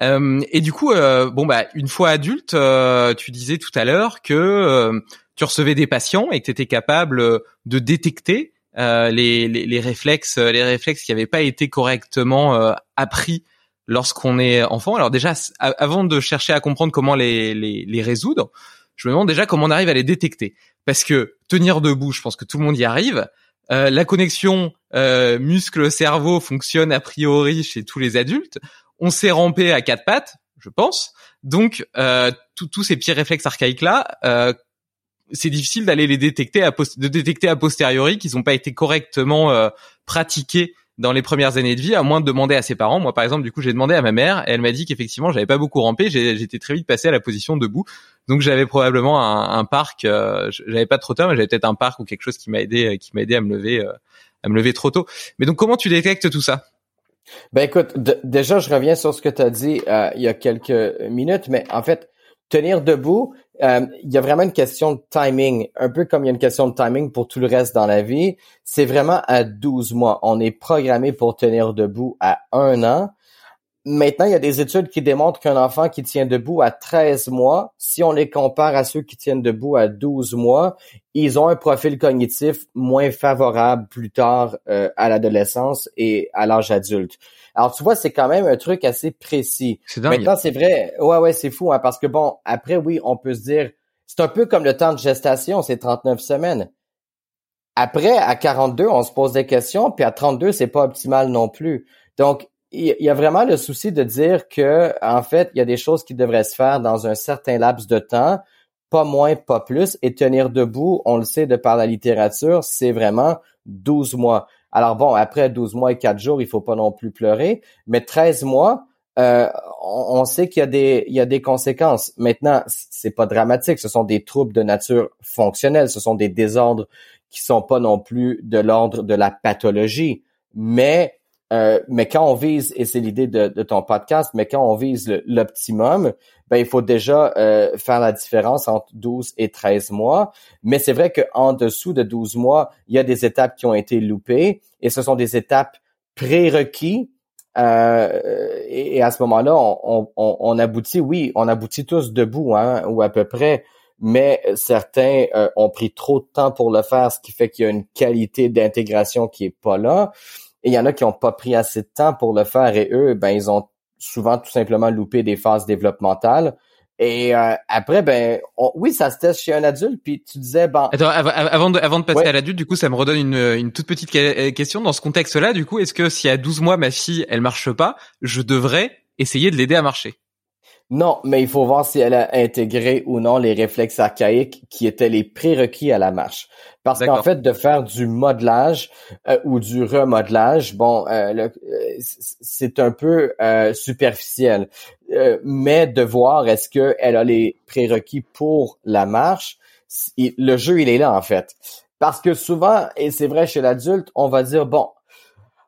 Euh, et du coup, euh, bon bah une fois adulte, euh, tu disais tout à l'heure que tu recevais des patients et que tu étais capable de détecter les, réflexes, les réflexes qui n'avaient pas été correctement appris lorsqu'on est enfant. Alors déjà, avant de chercher à comprendre comment les, résoudre, je me demande déjà comment on arrive à les détecter. Parce que tenir debout, je pense que tout le monde y arrive. La connexion muscle-cerveau fonctionne a priori chez tous les adultes on s'est rampé à quatre pattes, je pense. Donc euh, tous ces petits réflexes archaïques là, euh, c'est difficile d'aller les détecter, à de détecter a posteriori qu'ils n'ont pas été correctement euh, pratiqués dans les premières années de vie, à moins de demander à ses parents. Moi, par exemple, du coup, j'ai demandé à ma mère elle m'a dit qu'effectivement, j'avais pas beaucoup rampé. J'étais très vite passé à la position debout. Donc, j'avais probablement un, un parc. Euh, j'avais pas trop tôt, mais j'avais peut-être un parc ou quelque chose qui m'a aidé, qui m'a aidé à me lever, à me lever trop tôt. Mais donc, comment tu détectes tout ça? Ben écoute, déjà, je reviens sur ce que tu as dit euh, il y a quelques minutes, mais en fait, tenir debout, euh, il y a vraiment une question de timing, un peu comme il y a une question de timing pour tout le reste dans la vie. C'est vraiment à 12 mois. On est programmé pour tenir debout à un an. Maintenant, il y a des études qui démontrent qu'un enfant qui tient debout à 13 mois, si on les compare à ceux qui tiennent debout à 12 mois, ils ont un profil cognitif moins favorable plus tard euh, à l'adolescence et à l'âge adulte. Alors tu vois, c'est quand même un truc assez précis. Maintenant, c'est vrai, ouais ouais, c'est fou hein, parce que bon, après oui, on peut se dire c'est un peu comme le temps de gestation, c'est 39 semaines. Après à 42, on se pose des questions, puis à 32, c'est pas optimal non plus. Donc il y a vraiment le souci de dire que, en fait, il y a des choses qui devraient se faire dans un certain laps de temps, pas moins, pas plus, et tenir debout, on le sait de par la littérature, c'est vraiment 12 mois. Alors bon, après 12 mois et 4 jours, il faut pas non plus pleurer, mais 13 mois, euh, on, sait qu'il y a des il y a des conséquences. Maintenant, c'est pas dramatique, ce sont des troubles de nature fonctionnelle, ce sont des désordres qui sont pas non plus de l'ordre de la pathologie, mais euh, mais quand on vise, et c'est l'idée de, ton podcast, mais quand on vise l'optimum, ben il faut déjà euh, faire la différence entre 12 et 13 mois. Mais c'est vrai qu'en dessous de 12 mois, il y a des étapes qui ont été loupées, et ce sont des étapes prérequis. Euh, et, à ce moment-là, on, on, aboutit, oui, on aboutit tous debout, hein, ou à peu près, mais certains ont pris trop de temps pour le faire, ce qui fait qu'il y a une qualité d'intégration qui est pas là. Et il y en a qui n'ont pas pris assez de temps pour le faire et eux, ben ils ont souvent tout simplement loupé des phases développementales. Et euh, après, ben oui, ça se teste chez un adulte. Puis tu disais, bon. Attends, avant de, avant de passer à l'adulte, du coup, ça me redonne une, une toute petite question dans ce contexte-là. Du coup, est-ce que si à 12 mois ma fille elle marche pas, je devrais essayer de l'aider à marcher? Non, mais il faut voir si elle a intégré ou non les réflexes archaïques qui étaient les prérequis à la marche. Parce qu'en fait, de faire du modelage euh, ou du remodelage, bon, euh, euh, c'est un peu superficiel. mais de voir est-ce qu'elle a les prérequis pour la marche, le jeu, il est là en fait. Parce que souvent, et c'est vrai chez l'adulte, on va dire, bon,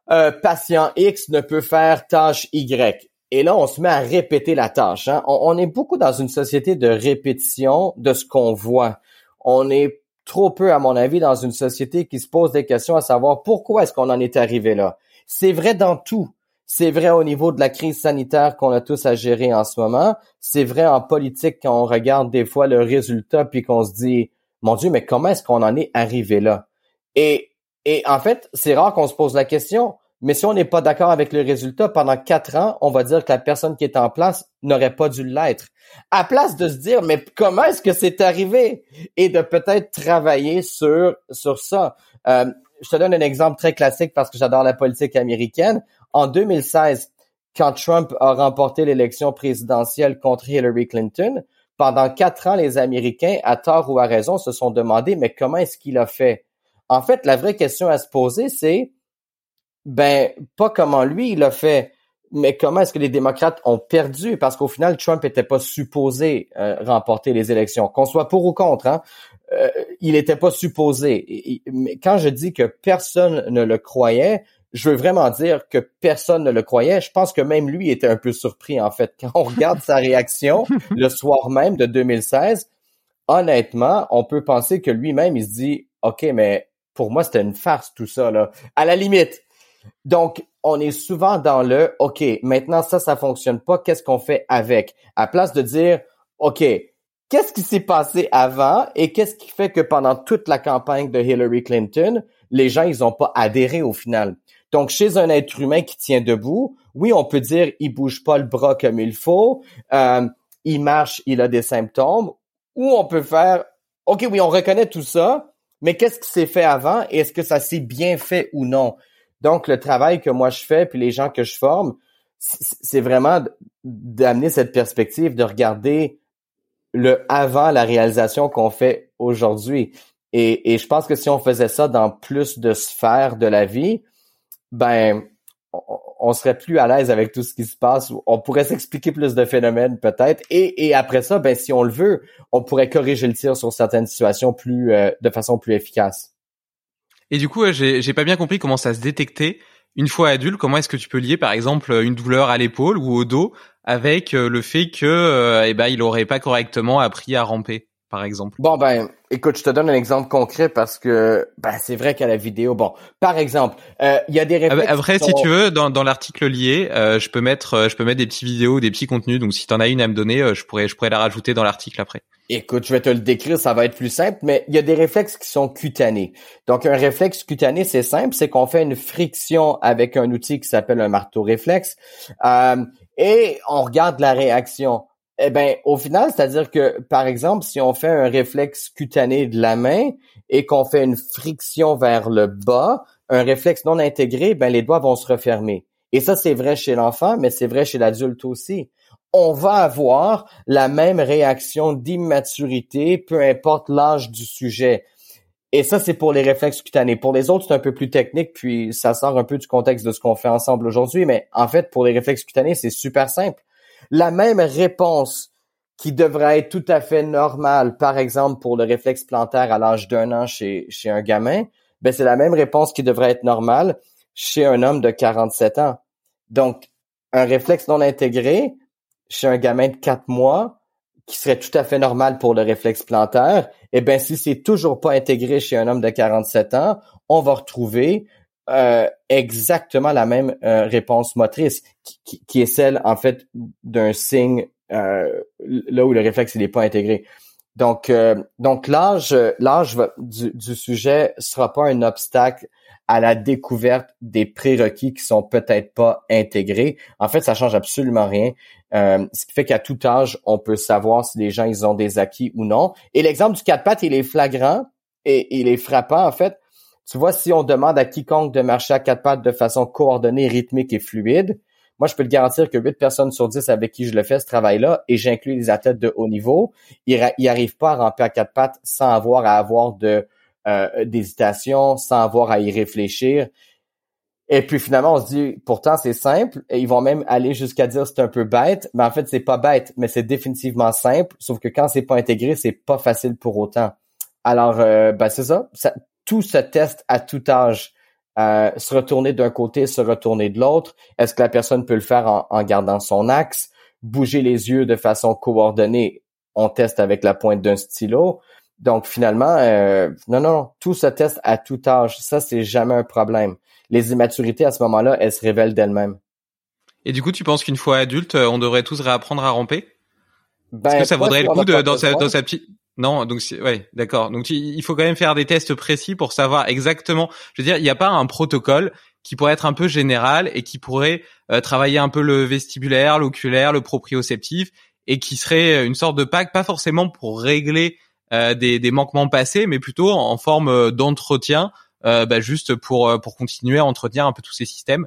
patient X ne peut faire tâche Y et là, on se met à répéter la tâche. Hein. On, est beaucoup dans une société de répétition de ce qu'on voit. On est trop peu, à mon avis, dans une société qui se pose des questions à savoir pourquoi est-ce qu'on en est arrivé là. C'est vrai dans tout. C'est vrai au niveau de la crise sanitaire qu'on a tous à gérer en ce moment. C'est vrai en politique quand on regarde des fois le résultat puis qu'on se dit, mon Dieu, mais comment est-ce qu'on en est arrivé là? Et, et en fait, c'est rare qu'on se pose la question. Mais si on n'est pas d'accord avec le résultat, pendant quatre ans, on va dire que la personne qui est en place n'aurait pas dû l'être. À place de se dire, mais comment est-ce que c'est arrivé? Et de peut-être travailler sur, sur ça. Euh, je te donne un exemple très classique parce que j'adore la politique américaine. En 2016, quand Trump a remporté l'élection présidentielle contre Hillary Clinton, pendant quatre ans, les Américains, à tort ou à raison, se sont demandé, mais comment est-ce qu'il a fait? En fait, la vraie question à se poser, c'est ben, pas comment lui il a fait, mais comment est-ce que les démocrates ont perdu? Parce qu'au final, Trump n'était pas supposé euh, remporter les élections. Qu'on soit pour ou contre, hein, euh, il n'était pas supposé. mais quand je dis que personne ne le croyait, je veux vraiment dire que personne ne le croyait. Je pense que même lui était un peu surpris, en fait. Quand on regarde sa réaction (laughs) le soir même de 2016, honnêtement, on peut penser que lui-même, il se dit, OK, mais pour moi, c'était une farce, tout ça, là. À la limite, donc, on est souvent dans le OK, maintenant ça, ça fonctionne pas, qu'est-ce qu'on fait avec? À place de dire OK, qu'est-ce qui s'est passé avant et qu'est-ce qui fait que pendant toute la campagne de Hillary Clinton, les gens, ils ont pas adhéré au final? Donc, chez un être humain qui tient debout, oui, on peut dire il bouge pas le bras comme il faut, euh, il marche, il a des symptômes, ou on peut faire OK, oui, on reconnaît tout ça, mais qu'est-ce qui s'est fait avant et est-ce que ça s'est bien fait ou non? Donc, le travail que moi je fais, puis les gens que je forme, c'est vraiment d'amener cette perspective, de regarder le avant la réalisation qu'on fait aujourd'hui. Et, je pense que si on faisait ça dans plus de sphères de la vie, ben, on, serait plus à l'aise avec tout ce qui se passe. On pourrait s'expliquer plus de phénomènes peut-être. Et, et, après ça, ben, si on le veut, on pourrait corriger le tir sur certaines situations plus, euh, de façon plus efficace. Et du coup, j'ai pas bien compris comment ça se détectait. Une fois adulte, comment est-ce que tu peux lier, par exemple, une douleur à l'épaule ou au dos avec euh, le fait que, euh, eh ben, il aurait pas correctement appris à ramper, par exemple. Bon ben, écoute, je te donne un exemple concret parce que, ben, c'est vrai qu'à la vidéo, bon, par exemple, euh, il y a des ah, réflexes. Après, si tu veux, dans, dans l'article lié, je peux mettre, je peux mettre des petits vidéos, des petits contenus. Donc, si t'en as une à me donner, je pourrais, je pourrais la rajouter dans l'article après. Écoute, je vais te le décrire, ça va être plus simple, mais il y a des réflexes qui sont cutanés. Donc, un réflexe cutané, c'est simple, c'est qu'on fait une friction avec un outil qui s'appelle un marteau réflexe euh, et on regarde la réaction. Eh ben, au final, c'est-à-dire que, par exemple, si on fait un réflexe cutané de la main et qu'on fait une friction vers le bas, un réflexe non intégré, ben les doigts vont se refermer. Et ça, c'est vrai chez l'enfant, mais c'est vrai chez l'adulte aussi on va avoir la même réaction d'immaturité, peu importe l'âge du sujet. Et ça, c'est pour les réflexes cutanés. Pour les autres, c'est un peu plus technique, puis ça sort un peu du contexte de ce qu'on fait ensemble aujourd'hui. Mais en fait, pour les réflexes cutanés, c'est super simple. La même réponse qui devrait être tout à fait normale, par exemple, pour le réflexe plantaire à l'âge d'un an chez, un gamin, ben c'est la même réponse qui devrait être normale chez un homme de 47 ans. Donc, un réflexe non intégré, chez un gamin de 4 mois qui serait tout à fait normal pour le réflexe plantaire, eh bien, si c'est toujours pas intégré chez un homme de 47 ans, on va retrouver euh, exactement la même euh, réponse motrice, qui, est celle, en fait, d'un signe euh, là où le réflexe n'est pas intégré. Donc, donc l'âge, l'âge du, du sujet sera pas un obstacle à la découverte des prérequis qui sont peut-être pas intégrés. En fait, ça change absolument rien. Euh, ce qui fait qu'à tout âge, on peut savoir si les gens ils ont des acquis ou non. Et l'exemple du quatre pattes, il est flagrant et il est frappant en fait. Tu vois, si on demande à quiconque de marcher à quatre pattes de façon coordonnée, rythmique et fluide, moi, je peux te garantir que 8 personnes sur 10 avec qui je le fais, ce travail-là, et j'inclus les athlètes de haut niveau, ils n'arrivent pas à ramper à quatre pattes sans avoir à avoir de euh, d'hésitation, sans avoir à y réfléchir. Et puis finalement, on se dit, pourtant c'est simple. Et ils vont même aller jusqu'à dire c'est un peu bête, mais en fait c'est pas bête, mais c'est définitivement simple. Sauf que quand c'est pas intégré, c'est pas facile pour autant. Alors, euh, ben c'est ça, ça. Tout se teste à tout âge. euh, se retourner d'un côté, se retourner de l'autre. Est-ce que la personne peut le faire en, en, gardant son axe, bouger les yeux de façon coordonnée? On teste avec la pointe d'un stylo. Donc finalement, euh, non, non, tout se teste à tout âge. Ça, c'est jamais un problème. Les immaturités à ce moment-là, elles se révèlent d'elles-mêmes. Et du coup, tu penses qu'une fois adulte, on devrait tous réapprendre à ramper? Ben, Est-ce que ça vaudrait le coup de, dans, sa, dans sa petite non, donc ouais, d'accord. Donc il faut quand même faire des tests précis pour savoir exactement. Je veux dire, il n'y a pas un protocole qui pourrait être un peu général et qui pourrait euh, travailler un peu le vestibulaire, l'oculaire, le proprioceptif et qui serait une sorte de pack, pas forcément pour régler euh, des, des, manquements passés, mais plutôt en forme euh, d'entretien, euh, bah, juste pour pour continuer à entretenir un peu tous ces systèmes.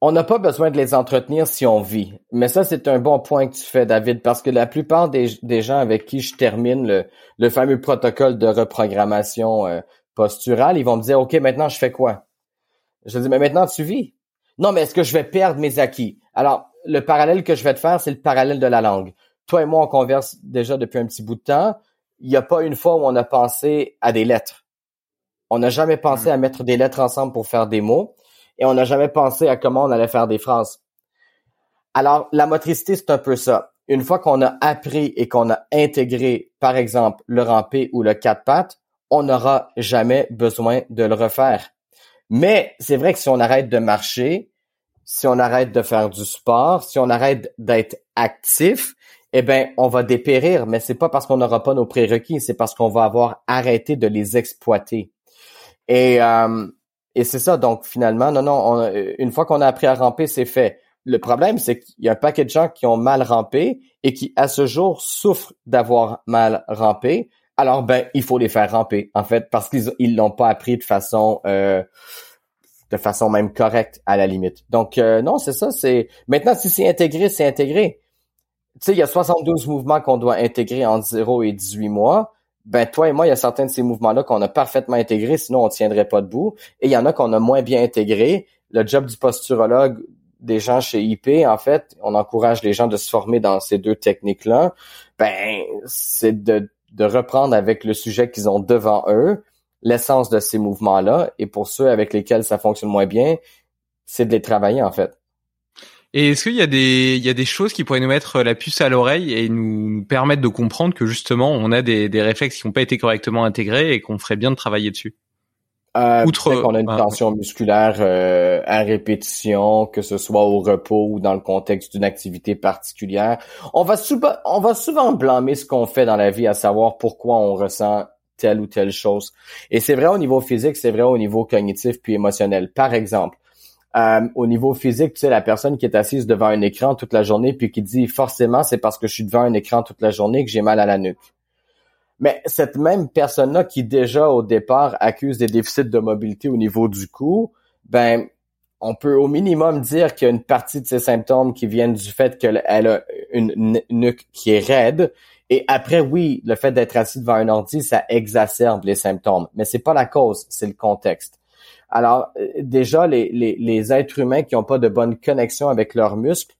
On n'a pas besoin de les entretenir si on vit. Mais ça, c'est un bon point que tu fais, David, parce que la plupart des, des gens avec qui je termine le, le fameux protocole de reprogrammation euh, posturale, ils vont me dire, OK, maintenant, je fais quoi? Je dis, mais maintenant, tu vis. Non, mais est-ce que je vais perdre mes acquis? Alors, le parallèle que je vais te faire, c'est le parallèle de la langue. Toi et moi, on converse déjà depuis un petit bout de temps. Il n'y a pas une fois où on a pensé à des lettres. On n'a jamais pensé hmm. à mettre des lettres ensemble pour faire des mots et on n'a jamais pensé à comment on allait faire des phrases. Alors, la motricité, c'est un peu ça. Une fois qu'on a appris et qu'on a intégré, par exemple, le rampé ou le quatre pattes, on n'aura jamais besoin de le refaire. Mais c'est vrai que si on arrête de marcher, si on arrête de faire du sport, si on arrête d'être actif, eh ben, on va dépérir. Mais c'est pas parce qu'on n'aura pas nos prérequis, c'est parce qu'on va avoir arrêté de les exploiter. Et euh, et c'est ça, donc finalement, non, non, euh, une fois qu'on a appris à ramper, c'est fait. Le problème, c'est qu'il y a un paquet de gens qui ont mal rampé et qui, à ce jour, souffrent d'avoir mal rampé. Alors, ben, il faut les faire ramper, en fait, parce qu'ils ils l'ont pas appris de façon euh, de façon même correcte, à la limite. Donc, euh, non, c'est ça, c'est... Maintenant, si c'est intégré, c'est intégré. Tu sais, il y a 72 mouvements qu'on doit intégrer entre 0 et 18 mois ben toi et moi, il y a certains de ces mouvements-là qu'on a parfaitement intégrés, sinon on tiendrait pas debout. Et il y en a qu'on a moins bien intégrés. Le job du posturologue des gens chez IP, en fait, on encourage les gens de se former dans ces deux techniques-là. Ben, c'est de, de reprendre avec le sujet qu'ils ont devant eux, l'essence de ces mouvements-là. Et pour ceux avec lesquels ça fonctionne moins bien, c'est de les travailler, en fait. Et est-ce qu'il y a des il y a des choses qui pourraient nous mettre la puce à l'oreille et nous, nous, permettre de comprendre que justement on a des, des réflexes qui n'ont pas été correctement intégrés et qu'on ferait bien de travailler dessus? Euh, Outre qu'on a une tension musculaire euh, à répétition, que ce soit au repos ou dans le contexte d'une activité particulière, on va souvent on va souvent blâmer ce qu'on fait dans la vie, à savoir pourquoi on ressent telle ou telle chose. Et c'est vrai au niveau physique, c'est vrai au niveau cognitif puis émotionnel. Par exemple, euh, au niveau physique, tu sais, la personne qui est assise devant un écran toute la journée puis qui dit forcément c'est parce que je suis devant un écran toute la journée que j'ai mal à la nuque. Mais cette même personne-là qui déjà au départ accuse des déficits de mobilité au niveau du cou, ben on peut au minimum dire qu'il y a une partie de ces symptômes qui viennent du fait qu'elle a une nuque qui est raide. Et après, oui, le fait d'être assis devant un ordi, ça exacerbe les symptômes. Mais c'est pas la cause, c'est le contexte. Alors, euh, déjà, les, les, êtres humains qui n'ont pas de bonne connexion avec leurs muscles,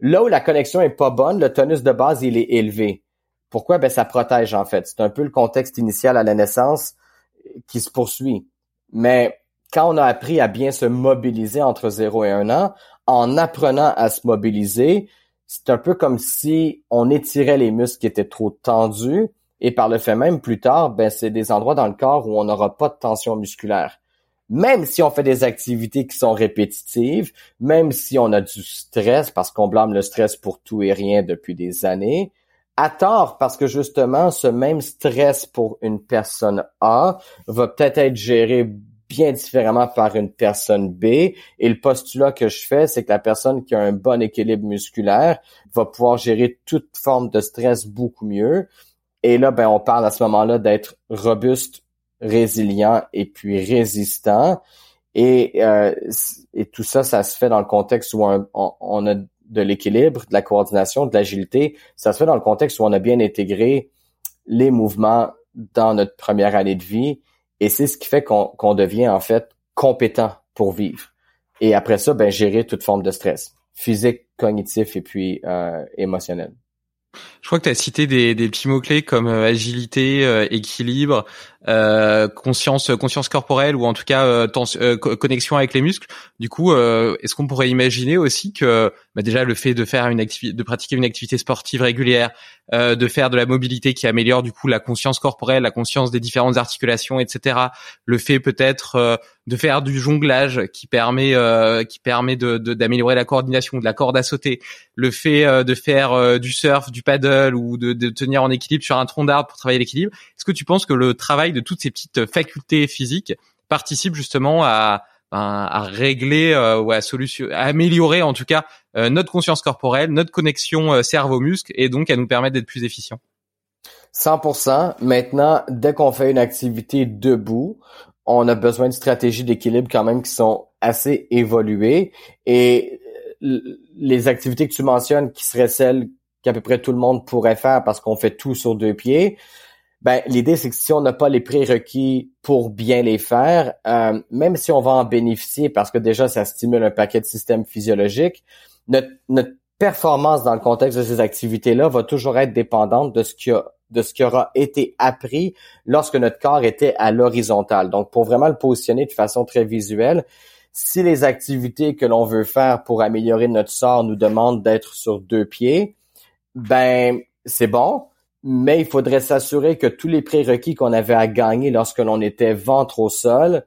là où la connexion est pas bonne, le tonus de base, il est élevé. Pourquoi? Ben, ça protège, en fait. C'est un peu le contexte initial à la naissance qui se poursuit. Mais quand on a appris à bien se mobiliser entre 0 et 1 an, en apprenant à se mobiliser, c'est un peu comme si on étirait les muscles qui étaient trop tendus et par le fait même, plus tard, ben, c'est des endroits dans le corps où on n'aura pas de tension musculaire même si on fait des activités qui sont répétitives, même si on a du stress, parce qu'on blâme le stress pour tout et rien depuis des années, à tort, parce que justement, ce même stress pour une personne A va peut-être être géré bien différemment par une personne B. Et le postulat que je fais, c'est que la personne qui a un bon équilibre musculaire va pouvoir gérer toute forme de stress beaucoup mieux. Et là, ben, on parle à ce moment-là d'être robuste résilient et puis résistant. Et, euh, et tout ça, ça se fait dans le contexte où on, a de l'équilibre, de la coordination, de l'agilité. Ça se fait dans le contexte où on a bien intégré les mouvements dans notre première année de vie. Et c'est ce qui fait qu'on devient en fait compétent pour vivre. Et après ça, ben, gérer toute forme de stress, physique, cognitif et puis euh, émotionnel. Je crois que tu as cité des, des petits mots-clés comme euh, agilité, euh, équilibre, euh, conscience, conscience corporelle ou en tout cas euh, euh connexion avec les muscles. Du coup, est-ce qu'on pourrait imaginer aussi que bah déjà le fait de faire une activité, de pratiquer une activité sportive régulière, de faire de la mobilité qui améliore du coup la conscience corporelle, la conscience des différentes articulations, etc. Le fait peut-être de faire du jonglage qui permet qui permet de d'améliorer la coordination, de la corde à sauter. Le fait de faire du surf, du paddle ou de, de tenir en équilibre sur un tronc d'arbre pour travailler l'équilibre. Est-ce que tu penses que le travail de toutes ces petites facultés physiques participe justement à, ben, à régler euh, ou à, solution, à améliorer en tout cas euh, notre conscience corporelle, notre connexion euh, cerveau-muscle et donc à nous permettre d'être plus efficients? 100%. Maintenant, dès qu'on fait une activité debout, on a besoin de stratégies d'équilibre quand même qui sont assez évoluées. Et les activités que tu mentionnes qui seraient celles qu'à peu près tout le monde pourrait faire parce qu'on fait tout sur deux pieds, ben, l'idée, c'est que si on n'a pas les prérequis pour bien les faire, euh, même si on va en bénéficier parce que déjà, ça stimule un paquet de systèmes physiologiques, notre, performance dans le contexte de ces activités-là va toujours être dépendante de ce qui a de ce qui aura été appris lorsque notre corps était à l'horizontale. Donc, pour vraiment le positionner de façon très visuelle, si les activités que l'on veut faire pour améliorer notre sort nous demandent d'être sur deux pieds, ben, c'est bon mais il faudrait s'assurer que tous les prérequis qu'on avait à gagner lorsque l'on était ventre au sol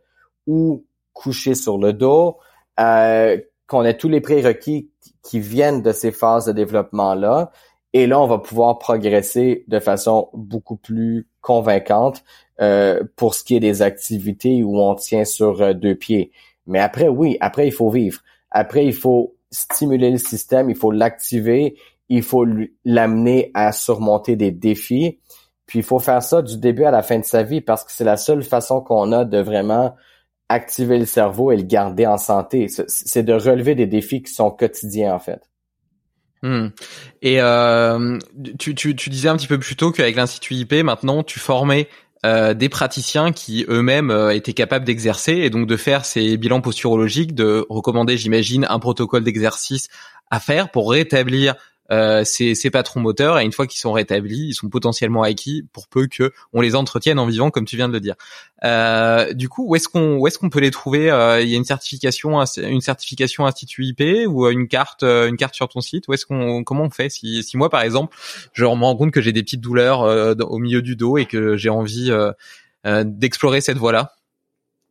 ou couché sur le dos, euh, qu'on ait tous les prérequis qui viennent de ces phases de développement-là. Et là, on va pouvoir progresser de façon beaucoup plus convaincante euh, pour ce qui est des activités où on tient sur euh, deux pieds. Mais après, oui, après, il faut vivre. Après, il faut stimuler le système, il faut l'activer, il faut l'amener à surmonter des défis. Puis il faut faire ça du début à la fin de sa vie parce que c'est la seule façon qu'on a de vraiment activer le cerveau et le garder en santé. C'est de relever des défis qui sont quotidiens en fait. Hmm. Et euh, tu, tu, tu, disais un petit peu plus tôt qu'avec l'Institut IP, maintenant, tu formais euh, des praticiens qui eux-mêmes euh, étaient capables d'exercer et donc de faire ces bilans posturologiques, de recommander, j'imagine, un protocole d'exercice à faire pour rétablir euh, ces, patrons moteurs et une fois qu'ils sont rétablis, ils sont potentiellement acquis pour peu que on les entretienne en vivant, comme tu viens de le dire. Euh, du coup, où est-ce qu'on où est-ce qu'on peut les trouver euh, Il y a une certification une certification Institut IP ou une carte une carte sur ton site? Où est-ce qu'on comment on fait? Si si moi par exemple, je me rends compte que j'ai des petites douleurs au milieu du dos et que j'ai envie d'explorer cette voie-là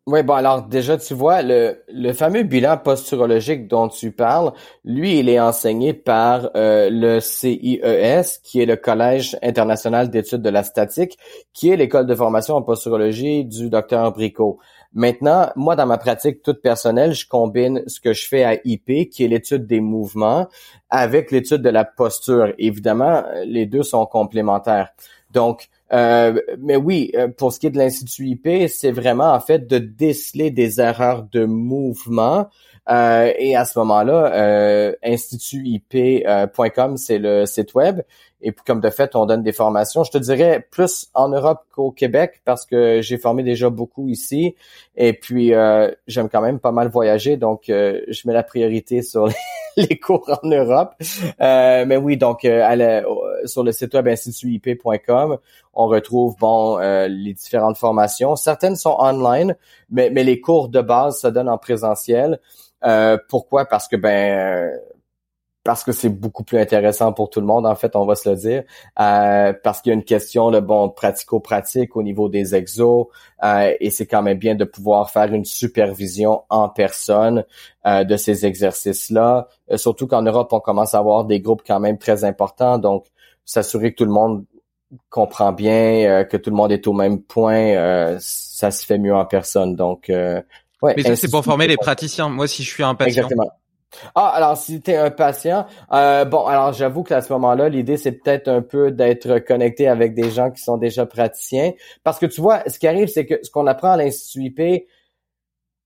oui, bon, alors déjà, tu vois, le, le fameux bilan posturologique dont tu parles, lui, il est enseigné par euh, le CIES, qui est le Collège international d'études de la statique, qui est l'école de formation en posturologie du docteur Bricot. Maintenant, moi, dans ma pratique toute personnelle, je combine ce que je fais à IP, qui est l'étude des mouvements, avec l'étude de la posture. Évidemment, les deux sont complémentaires. Donc, euh, mais oui, euh, pour ce qui est de l'Institut IP, c'est vraiment en fait de déceler des erreurs de mouvement. Euh, et à ce moment-là, euh, institutip.com, c'est le site web. Et puis comme de fait, on donne des formations. Je te dirais plus en Europe qu'au Québec parce que j'ai formé déjà beaucoup ici. Et puis j'aime quand même pas mal voyager, donc je mets la priorité sur les (laughs) les cours en Europe. Euh, mais oui, donc euh, sur le site web institutip.com, on retrouve bon euh, les différentes formations. Certaines sont online, mais, mais les cours de base se donnent en présentiel. pourquoi? Parce que ben parce que c'est beaucoup plus intéressant pour tout le monde, en fait, on va se le dire, euh, parce qu'il y a une question de bon pratico-pratique au niveau des exos, euh, et c'est quand même bien de pouvoir faire une supervision en personne euh, de ces exercices-là. surtout qu'en Europe, on commence à avoir des groupes quand même très importants, donc s'assurer que tout le monde comprend bien, que tout le monde est au même point, ça se fait mieux en personne. Donc, ouais. Mais ça, c'est pour former les praticiens. Moi, si je suis un patient. Exactement. Ah, alors si tu un patient, euh, bon, alors j'avoue qu'à ce moment-là, l'idée c'est peut-être un peu d'être connecté avec des gens qui sont déjà praticiens, parce que tu vois, ce qui arrive, c'est que ce qu'on apprend à l'Institut IP,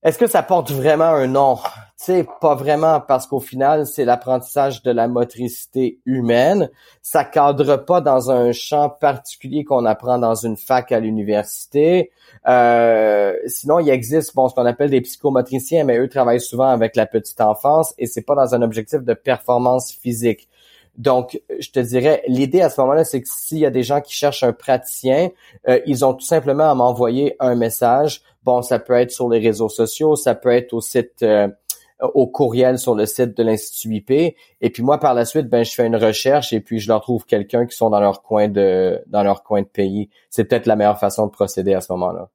est-ce que ça porte vraiment un nom? Sais, pas vraiment, parce qu'au final, c'est l'apprentissage de la motricité humaine. Ça cadre pas dans un champ particulier qu'on apprend dans une fac à l'université. Euh, sinon, il existe, bon, ce qu'on appelle des psychomotriciens, mais eux travaillent souvent avec la petite enfance et c'est pas dans un objectif de performance physique. Donc, je te dirais, l'idée à ce moment-là, c'est que s'il y a des gens qui cherchent un praticien, euh, ils ont tout simplement à m'envoyer un message. Bon, ça peut être sur les réseaux sociaux, ça peut être au site, euh, au courriel sur le site de l'Institut IP. Et puis moi, par la suite, ben, je fais une recherche et puis je leur trouve quelqu'un qui sont dans leur coin de, dans leur coin de pays. C'est peut-être la meilleure façon de procéder à ce moment-là.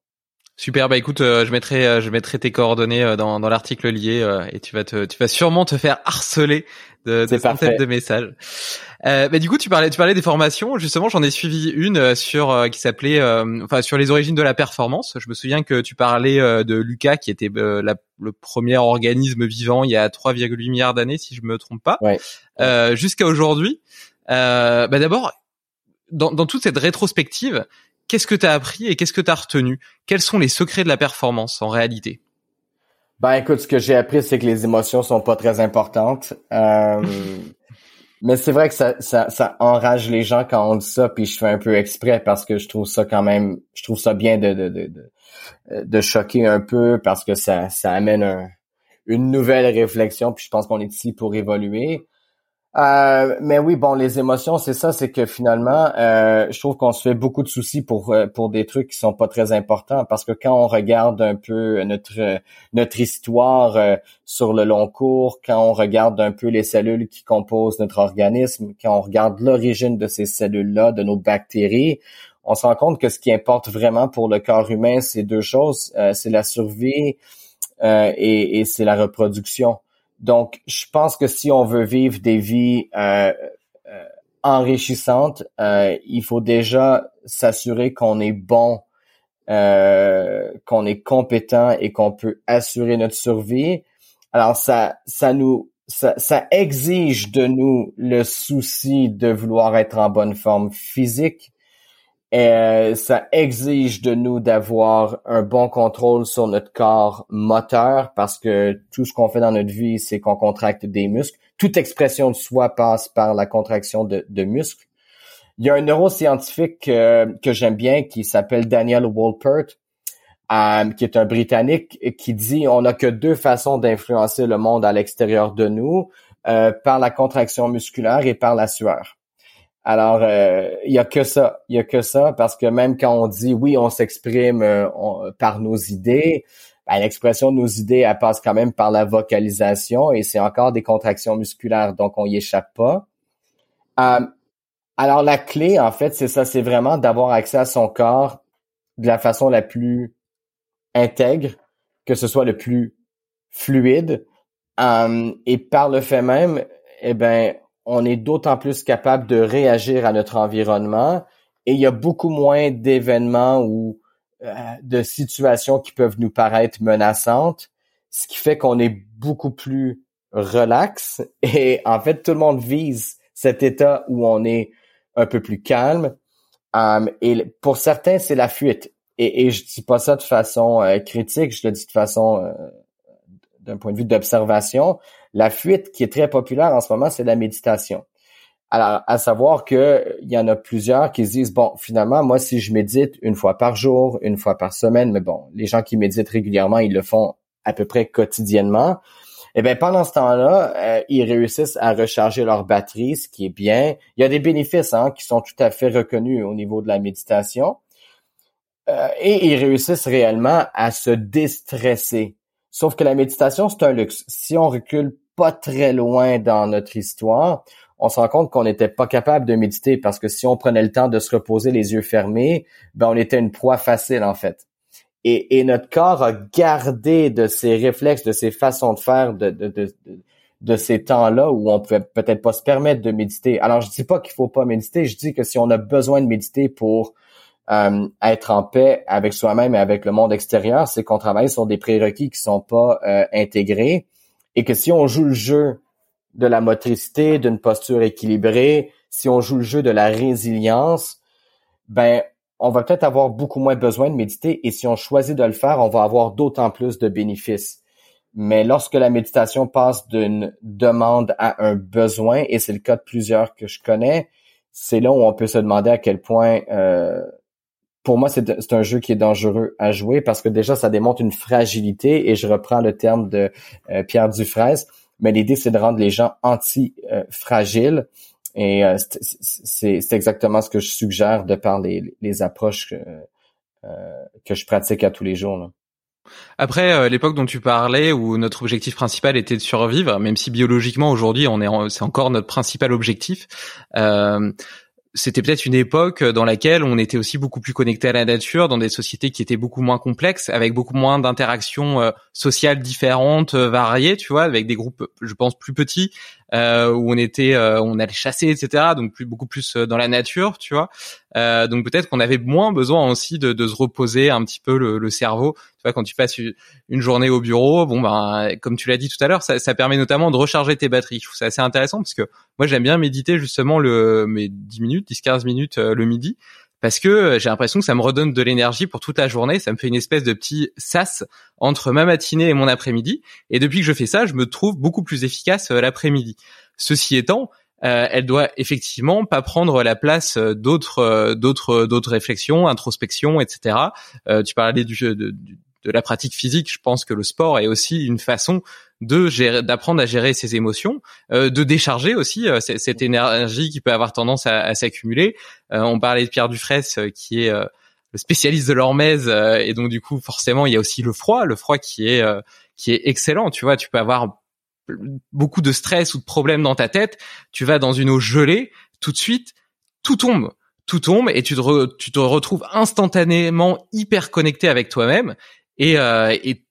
Super, bah écoute, euh, je mettrai, je mettrai tes coordonnées dans, dans l'article lié et tu vas tu vas sûrement te faire harceler de, de centaines de messages. Euh, bah, du coup, tu parlais, tu parlais des formations. Justement, j'en ai suivi une sur qui s'appelait, enfin sur les origines de la performance. Je me souviens que tu parlais de Lucas, qui était la, le premier organisme vivant il y a 3,8 milliards d'années, si je me trompe pas, ouais. jusqu'à aujourd'hui. bah d'abord, dans, dans toute cette rétrospective, qu'est-ce que tu as appris et qu'est-ce que tu as retenu? Quels sont les secrets de la performance en réalité? Ben écoute, ce que j'ai appris, c'est que les émotions sont pas très importantes. Euh, (laughs) mais c'est vrai que ça, ça, ça, enrage les gens quand on dit ça, puis je fais un peu exprès parce que je trouve ça quand même, je trouve ça bien de, de, de, de, choquer un peu parce que ça, ça amène une nouvelle réflexion, puis je pense qu'on est ici pour évoluer. Euh, mais oui, bon, les émotions, c'est ça, c'est que finalement, euh, je trouve qu'on se fait beaucoup de soucis pour euh, pour des trucs qui sont pas très importants, parce que quand on regarde un peu notre notre histoire sur le long cours, quand on regarde un peu les cellules qui composent notre organisme, quand on regarde l'origine de ces cellules-là, de nos bactéries, on se rend compte que ce qui importe vraiment pour le corps humain, c'est deux choses, c'est la survie et c'est la reproduction. Donc, je pense que si on veut vivre des vies euh, euh, enrichissantes, euh, il faut déjà s'assurer qu'on est bon, qu'on est compétent et qu'on peut assurer notre survie. Alors, ça, ça nous, ça, ça exige de nous le souci de vouloir être en bonne forme physique, et ça exige de nous d'avoir un bon contrôle sur notre corps moteur parce que tout ce qu'on fait dans notre vie, c'est qu'on contracte des muscles. Toute expression de soi passe par la contraction de, de muscles. Il y a un neuroscientifique euh, que j'aime bien qui s'appelle Daniel Wolpert, euh, qui est un Britannique, qui dit on n'a que deux façons d'influencer le monde à l'extérieur de nous, euh, par la contraction musculaire et par la sueur. Alors, euh, il y a que ça, il y a que ça, parce que même quand on dit oui, on s'exprime euh, par nos idées, ben, l'expression de nos idées, elle passe quand même par la vocalisation et c'est encore des contractions musculaires, donc on y échappe pas. Euh, alors la clé, en fait, c'est ça, c'est vraiment d'avoir accès à son corps de la façon la plus intègre, que ce soit le plus fluide, et par le fait même, eh ben on est d'autant plus capable de réagir à notre environnement et il y a beaucoup moins d'événements ou euh, de situations qui peuvent nous paraître menaçantes, ce qui fait qu'on est beaucoup plus relax (laughs) et en fait tout le monde vise cet état où on est un peu plus calme. Um, et pour certains, c'est la fuite. Et, et je dis pas ça de façon euh, critique, je le dis de façon euh, d'un point de vue d'observation. La fuite qui est très populaire en ce moment, c'est la méditation. Alors, à savoir que il y en a plusieurs qui se disent bon, finalement, moi, si je médite une fois par jour, une fois par semaine, mais bon, les gens qui méditent régulièrement, ils le font à peu près quotidiennement. Eh bien, pendant ce temps-là, euh, ils réussissent à recharger leur batterie, ce qui est bien. Il y a des bénéfices hein, qui sont tout à fait reconnus au niveau de la méditation. Euh, et ils réussissent réellement à se déstresser. Sauf que la méditation, c'est un luxe. Si on recule pas très loin dans notre histoire, on se rend compte qu'on n'était pas capable de méditer parce que si on prenait le temps de se reposer les yeux fermés, ben on était une proie facile en fait. Et, notre corps a gardé de ses réflexes, de ses façons de faire, de, de ces temps-là où on pouvait peut-être pas se permettre de méditer. Alors je dis pas qu'il faut pas méditer, je dis que si on a besoin de méditer pour euh, être en paix avec soi-même et avec le monde extérieur, c'est qu'on travaille sur des prérequis qui sont pas euh, intégrés et que si on joue le jeu de la motricité, d'une posture équilibrée, si on joue le jeu de la résilience, ben on va peut-être avoir beaucoup moins besoin de méditer et si on choisit de le faire, on va avoir d'autant plus de bénéfices. Mais lorsque la méditation passe d'une demande à un besoin, et c'est le cas de plusieurs que je connais, c'est là où on peut se demander à quel point euh, pour moi, c'est un jeu qui est dangereux à jouer parce que déjà, ça démontre une fragilité et je reprends le terme de euh, Pierre Dufresne, mais l'idée, c'est de rendre les gens anti-fragiles et c'est exactement ce que je suggère de par les, les approches que, que je pratique à tous les jours. Là. Après l'époque dont tu parlais, où notre objectif principal était de survivre, même si biologiquement aujourd'hui on est, c'est encore notre principal objectif. Euh, c'était peut-être une époque dans laquelle on était aussi beaucoup plus connecté à la nature, dans des sociétés qui étaient beaucoup moins complexes, avec beaucoup moins d'interactions euh, sociales différentes, euh, variées, tu vois, avec des groupes, je pense, plus petits, euh, où on était, euh, on allait chasser, etc. Donc plus beaucoup plus euh, dans la nature, tu vois. Euh, donc peut-être qu'on avait moins besoin aussi de, de, se reposer un petit peu le, le, cerveau. Tu vois, quand tu passes une journée au bureau, bon ben, comme tu l'as dit tout à l'heure, ça, ça, permet notamment de recharger tes batteries. Je trouve ça assez intéressant parce que moi j'aime bien méditer justement le mes 10 minutes, 10-15 minutes le midi parce que euh, j'ai l'impression que ça me redonne de l'énergie pour toute la journée. Ça me fait une espèce de petit sas entre ma matinée et mon après-midi. Et depuis que je fais ça, je me trouve beaucoup plus efficace euh, l'après-midi. Ceci étant, euh, elle doit effectivement pas prendre la place d'autres, d'autres, d'autres réflexions, introspection, etc. tu parlais du, de, de la pratique physique. Je pense que le sport est aussi une façon de gérer, d'apprendre à gérer ses émotions, euh, de décharger aussi euh, cette énergie qui peut avoir tendance à, s'accumuler. Euh, on parlait de Pierre Dufresne qui est le spécialiste de l'hormèse et donc du coup forcément il y a aussi le froid, le froid qui est qui est excellent. Tu vois, tu peux avoir beaucoup de stress ou de problèmes dans ta tête, tu vas dans une eau gelée, tout de suite tout tombe tout tombe et tu te, tu te retrouves instantanément hyper connecté avec toi-même et, et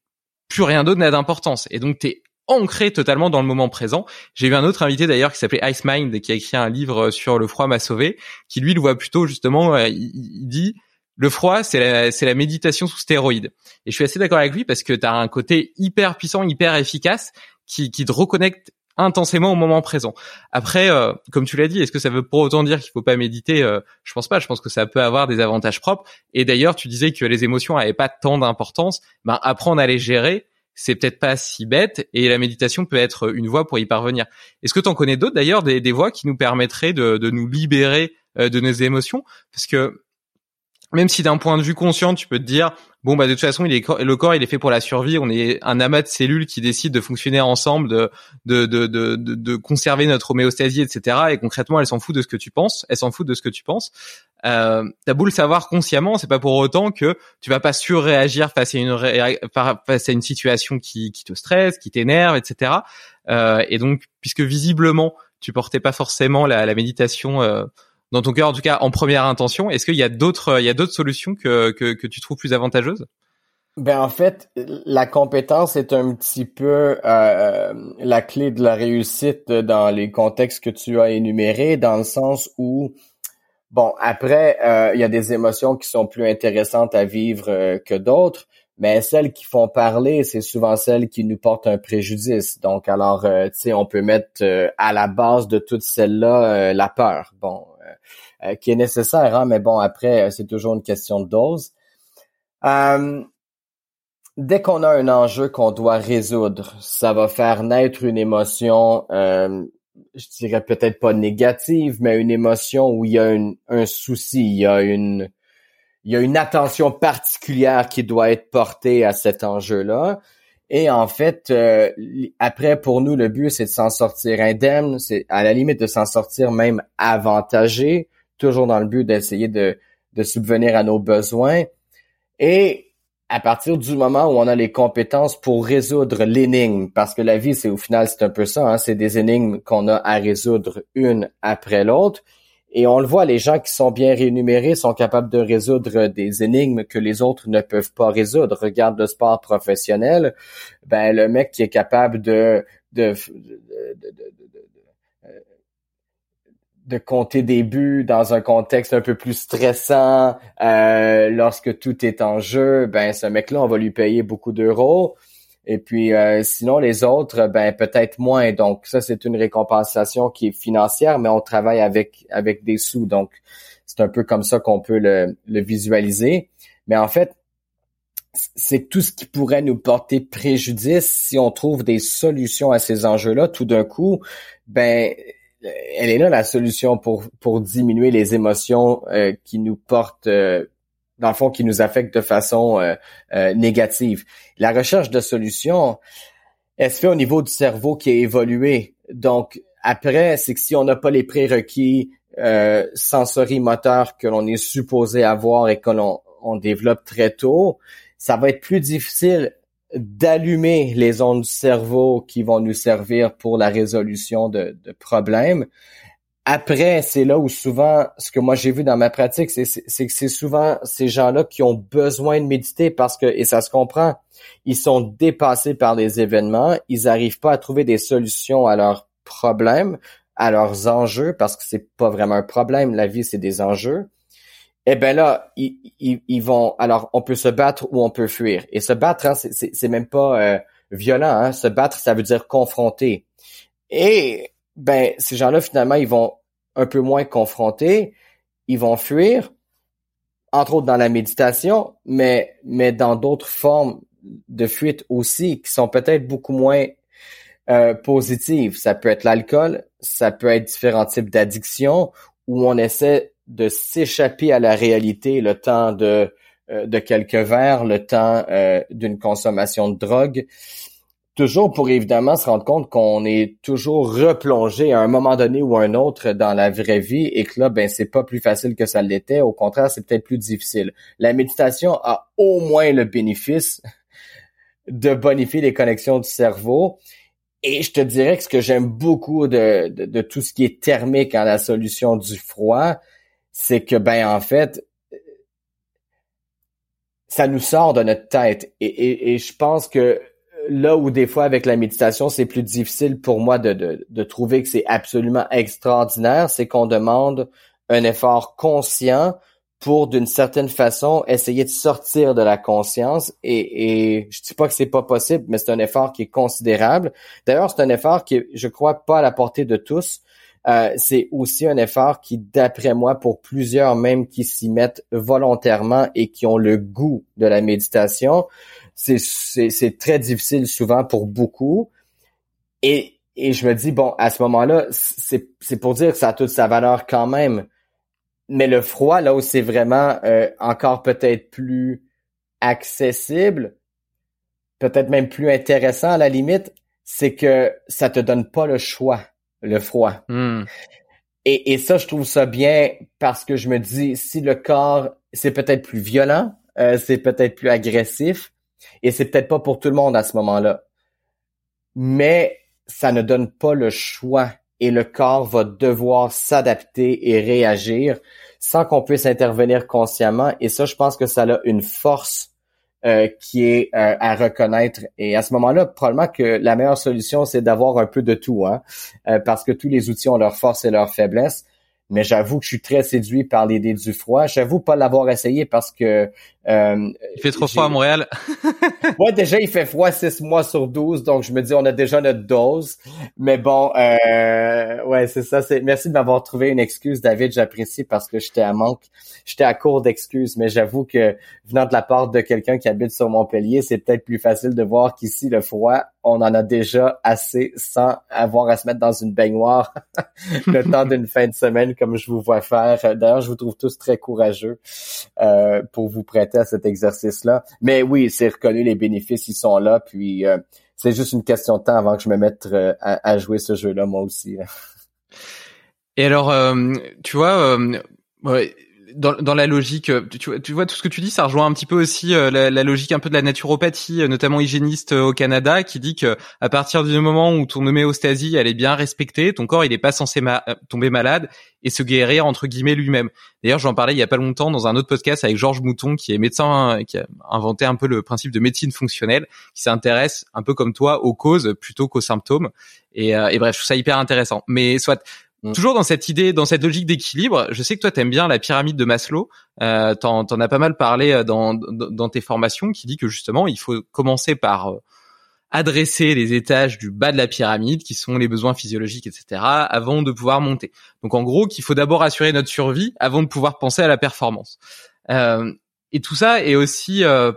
plus rien d'autre n'a d'importance. Et donc, t'es ancré totalement dans le moment présent. J'ai eu un autre invité d'ailleurs qui s'appelait Ice Mind qui a écrit un livre sur le froid m'a sauvé, qui lui le voit plutôt justement, euh, il, dit le froid c'est la, c'est la méditation sous stéroïdes. Et je suis assez d'accord avec lui parce que tu as un côté hyper puissant, hyper efficace qui, qui te reconnecte intensément au moment présent. Après, euh, comme tu l'as dit, est-ce que ça veut pour autant dire qu'il faut pas méditer? Euh, Je pense pas. Je pense que ça peut avoir des avantages propres. Et d'ailleurs, tu disais que les émotions avaient pas tant d'importance. Ben apprendre à les gérer, c'est peut-être pas si bête. Et la méditation peut être une voie pour y parvenir. Est-ce que tu en connais d'autres d'ailleurs des, des voies qui nous permettraient de, de nous libérer euh, de nos émotions? Parce que même si d'un point de vue conscient, tu peux te dire bon bah de toute façon le corps il est fait pour la survie. On est un amas de cellules qui décident de fonctionner ensemble de de de de, de, conserver notre homéostasie etc et concrètement elle s'en fout de ce que tu penses. Elle s'en fout de ce que tu penses. Euh, t'as beau le savoir consciemment c'est pas pour autant que tu vas pas surréagir face à une face à une situation qui qui te stresse qui t'énerve etc euh, et donc puisque visiblement tu portais pas forcément la, la méditation euh, dans ton cœur, en tout cas en première intention. Est-ce qu'il y a d'autres, il y a d'autres solutions que, que, que tu trouves plus avantageuses? Ben en fait, la compétence est un petit peu euh, la clé de la réussite dans les contextes que tu as énumérés, dans le sens où bon après euh, il y a des émotions qui sont plus intéressantes à vivre euh, que d'autres, mais celles qui font parler, c'est souvent celles qui nous portent un préjudice. Donc alors tu sais on peut mettre à la base de toutes celles-là la peur. Bon euh, qui est nécessaire, hein, mais bon, après, euh, c'est toujours une question de dose. Euh, dès qu'on a un enjeu qu'on doit résoudre, ça va faire naître une émotion, je dirais peut-être pas négative, mais une émotion où il y a un souci, il y a une, il y a une attention particulière qui doit être portée à cet enjeu-là. Et en fait, après, pour nous, le but, c'est de s'en sortir indemne, c'est à la limite de s'en sortir même avantagé, toujours dans le but d'essayer de, de subvenir à nos besoins. Et à partir du moment où on a les compétences pour résoudre l'énigme, parce que la vie, c'est au final, c'est un peu ça, hein, c'est des énigmes qu'on a à résoudre une après l'autre. Et on le voit, les gens qui sont bien rémunérés sont capables de résoudre des énigmes que les autres ne peuvent pas résoudre. Regarde le sport professionnel, ben le mec qui est capable de, de, de, de de compter des buts dans un contexte un peu plus stressant, euh, lorsque tout est en jeu, ben ce mec-là, on va lui payer beaucoup d'euros. Et puis euh, sinon les autres, ben peut-être moins. Donc ça, c'est une récompensation qui est financière, mais on travaille avec avec des sous. Donc c'est un peu comme ça qu'on peut le, le visualiser. Mais en fait, c'est tout ce qui pourrait nous porter préjudice si on trouve des solutions à ces enjeux-là. Tout d'un coup, ben elle est là la solution pour pour diminuer les émotions euh, qui nous portent euh, dans le fond qui nous affectent de façon euh, négative. La recherche de solutions, elle se fait au niveau du cerveau qui a évolué. Donc après, c'est que si on n'a pas les prérequis euh, sensorimoteurs que l'on est supposé avoir et que l'on on développe très tôt, ça va être plus difficile d'allumer les ondes du cerveau qui vont nous servir pour la résolution de, de problèmes. Après, c'est là où souvent, ce que moi j'ai vu dans ma pratique, c'est que c'est souvent ces gens-là qui ont besoin de méditer parce que, et ça se comprend, ils sont dépassés par les événements, ils n'arrivent pas à trouver des solutions à leurs problèmes, à leurs enjeux, parce que c'est pas vraiment un problème, la vie c'est des enjeux. Eh ben là, ils, ils, vont. Alors, on peut se battre ou on peut fuir. Et se battre, hein, c'est même pas euh, violent. Hein. Se battre, ça veut dire confronter. Et ben, ces gens-là, finalement, ils vont un peu moins confronter, ils vont fuir, entre autres dans la méditation, mais mais dans d'autres formes de fuite aussi qui sont peut-être beaucoup moins euh, positives. Ça peut être l'alcool, ça peut être différents types d'addictions où on essaie de s'échapper à la réalité le temps de euh, de quelques verres, le temps euh, d'une consommation de drogue, toujours pour évidemment se rendre compte qu'on est toujours replongé à un moment donné ou un autre dans la vraie vie et que là, ben c'est pas plus facile que ça l'était. Au contraire, c'est peut-être plus difficile. La méditation a au moins le bénéfice de bonifier les connexions du cerveau. Et je te dirais que ce que j'aime beaucoup de, de, tout ce qui est thermique en la solution du froid, c'est que, ben, en fait, ça nous sort de notre tête. Et, et, je pense que là où des fois avec la méditation, c'est plus difficile pour moi de, de, de trouver que c'est absolument extraordinaire, c'est qu'on demande un effort conscient pour d'une certaine façon essayer de sortir de la conscience. Et, et je dis pas que c'est pas possible mais c'est un effort qui est considérable. D'ailleurs c'est un effort qui est je crois pas à la portée de tous euh, c'est aussi un effort qui d'après moi pour plusieurs même qui s'y mettent volontairement et qui ont le goût de la méditation c'est très difficile souvent pour beaucoup. Et et je me dis bon à ce moment-là c'est c'est pour dire que ça a toute sa valeur quand même. Mais le froid, là où c'est vraiment euh, encore peut-être plus accessible, peut-être même plus intéressant à la limite, c'est que ça te donne pas le choix, le froid. Hmm. Et, et ça, je trouve ça bien parce que je me dis, si le corps, c'est peut-être plus violent, euh, c'est peut-être plus agressif, et c'est peut-être pas pour tout le monde à ce moment-là. Mais ça ne donne pas le choix et le corps va devoir s'adapter et réagir sans qu'on puisse intervenir consciemment. Et ça, je pense que ça a une force euh, qui est euh, à reconnaître. Et à ce moment-là, probablement que la meilleure solution, c'est d'avoir un peu de tout, hein, euh, parce que tous les outils ont leurs forces et leurs faiblesses mais j'avoue que je suis très séduit par l'idée du froid. J'avoue pas l'avoir essayé parce que euh, il fait trop froid à Montréal. (laughs) ouais, déjà il fait froid 6 mois sur 12, donc je me dis on a déjà notre dose. Mais bon, euh, ouais, c'est ça. C'est merci de m'avoir trouvé une excuse, David. J'apprécie parce que j'étais à manque, j'étais à court d'excuses. Mais j'avoue que venant de la part de quelqu'un qui habite sur Montpellier, c'est peut-être plus facile de voir qu'ici le froid, on en a déjà assez sans avoir à se mettre dans une baignoire (laughs) le temps d'une fin de semaine comme je vous vois faire. D'ailleurs, je vous trouve tous très courageux euh, pour vous prêter cet exercice-là. Mais oui, c'est reconnu, les bénéfices, ils sont là. Puis euh, c'est juste une question de temps avant que je me mette euh, à, jouer ce jeu-là, moi aussi. Et alors, tu vois, dans, dans la logique, euh, tu, tu, vois tout ce que tu dis, ça rejoint un petit peu aussi euh, la, la, logique un peu de la naturopathie, euh, notamment hygiéniste au Canada, qui dit que à partir du moment où ton homéostasie elle est bien respectée, ton corps il est pas censé tomber malade et se guérir entre guillemets lui-même. D'ailleurs, j'en parlais il y a pas longtemps dans un autre podcast avec Georges Mouton, qui est médecin, qui a inventé un peu le principe de médecine fonctionnelle, qui s'intéresse un peu comme toi aux causes plutôt qu'aux symptômes. Et, et bref, je trouve ça hyper intéressant. Mais soit Mm. Toujours dans cette idée, dans cette logique d'équilibre, je sais que toi t'aimes bien la pyramide de Maslow. Euh, t'en, as pas mal parlé euh, dans, dans, tes formations, qui dit que justement il faut commencer par euh, adresser les étages du bas de la pyramide, qui sont les besoins physiologiques, etc., avant de pouvoir monter. Donc en gros, qu'il faut d'abord assurer notre survie avant de pouvoir penser à la performance. Euh, et tout ça est aussi euh,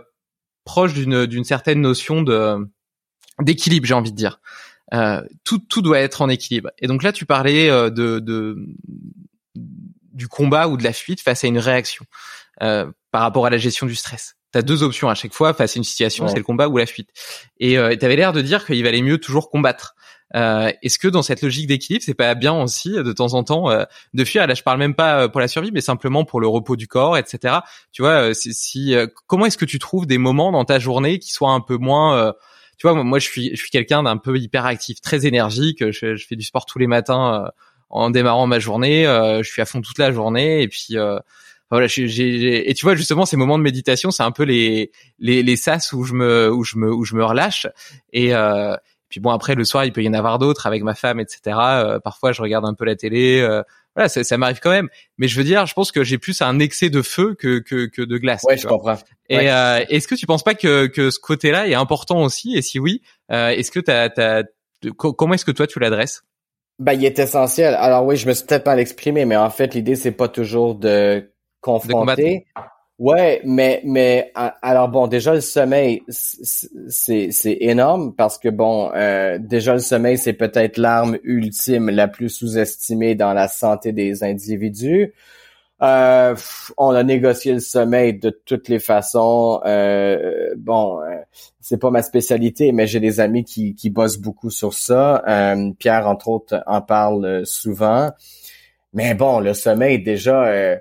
proche d'une, d'une certaine notion de d'équilibre, j'ai envie de dire. Euh, tout, tout doit être en équilibre. Et donc là, tu parlais euh, de, de du combat ou de la fuite face à une réaction euh, par rapport à la gestion du stress. Tu as deux options à chaque fois face à une situation, c'est le combat ou la fuite. Et tu avais l'air de dire qu'il valait mieux toujours combattre. Euh, est-ce que dans cette logique d'équilibre, c'est pas bien aussi de temps en temps de fuir? Là, je parle même pas pour la survie, mais simplement pour le repos du corps, etc. Tu vois, si, comment est-ce que tu trouves des moments dans ta journée qui soient un peu moins tu vois, moi, je suis, je suis quelqu'un d'un peu hyperactif, très énergique. Je, fais du sport tous les matins en démarrant ma journée. je suis à fond toute la journée et puis voilà, j'ai, et tu vois justement ces moments de méditation, c'est un peu les les les sas où je me où je me où je me relâche et euh, puis bon après le soir il peut y en avoir d'autres avec ma femme etc. Euh, parfois je regarde un peu la télé, euh, voilà ça, ça m'arrive quand même. Mais je veux dire, je pense que j'ai plus un excès de feu que que, que de glace. Ouais, je comprends. Et euh, est-ce que tu penses pas que que ce côté-là est important aussi? Et si oui, euh, est-ce que t'as t'as comment est-ce que toi tu l'adresses? Ben, il est essentiel. Alors oui, je me suis peut-être pas l'exprimer, mais en fait, l'idée, c'est pas toujours de confronté. Ouais, mais mais alors bon, déjà le sommeil, c'est c'est énorme parce que bon, euh, déjà le sommeil, c'est peut-être l'arme ultime la plus sous-estimée dans la santé des individus. Euh, on a négocié le sommeil de toutes les façons. Euh, bon, euh, c'est pas ma spécialité, mais j'ai des amis qui qui bossent beaucoup sur ça. Euh, Pierre, entre autres, en parle souvent. Mais bon, le sommeil déjà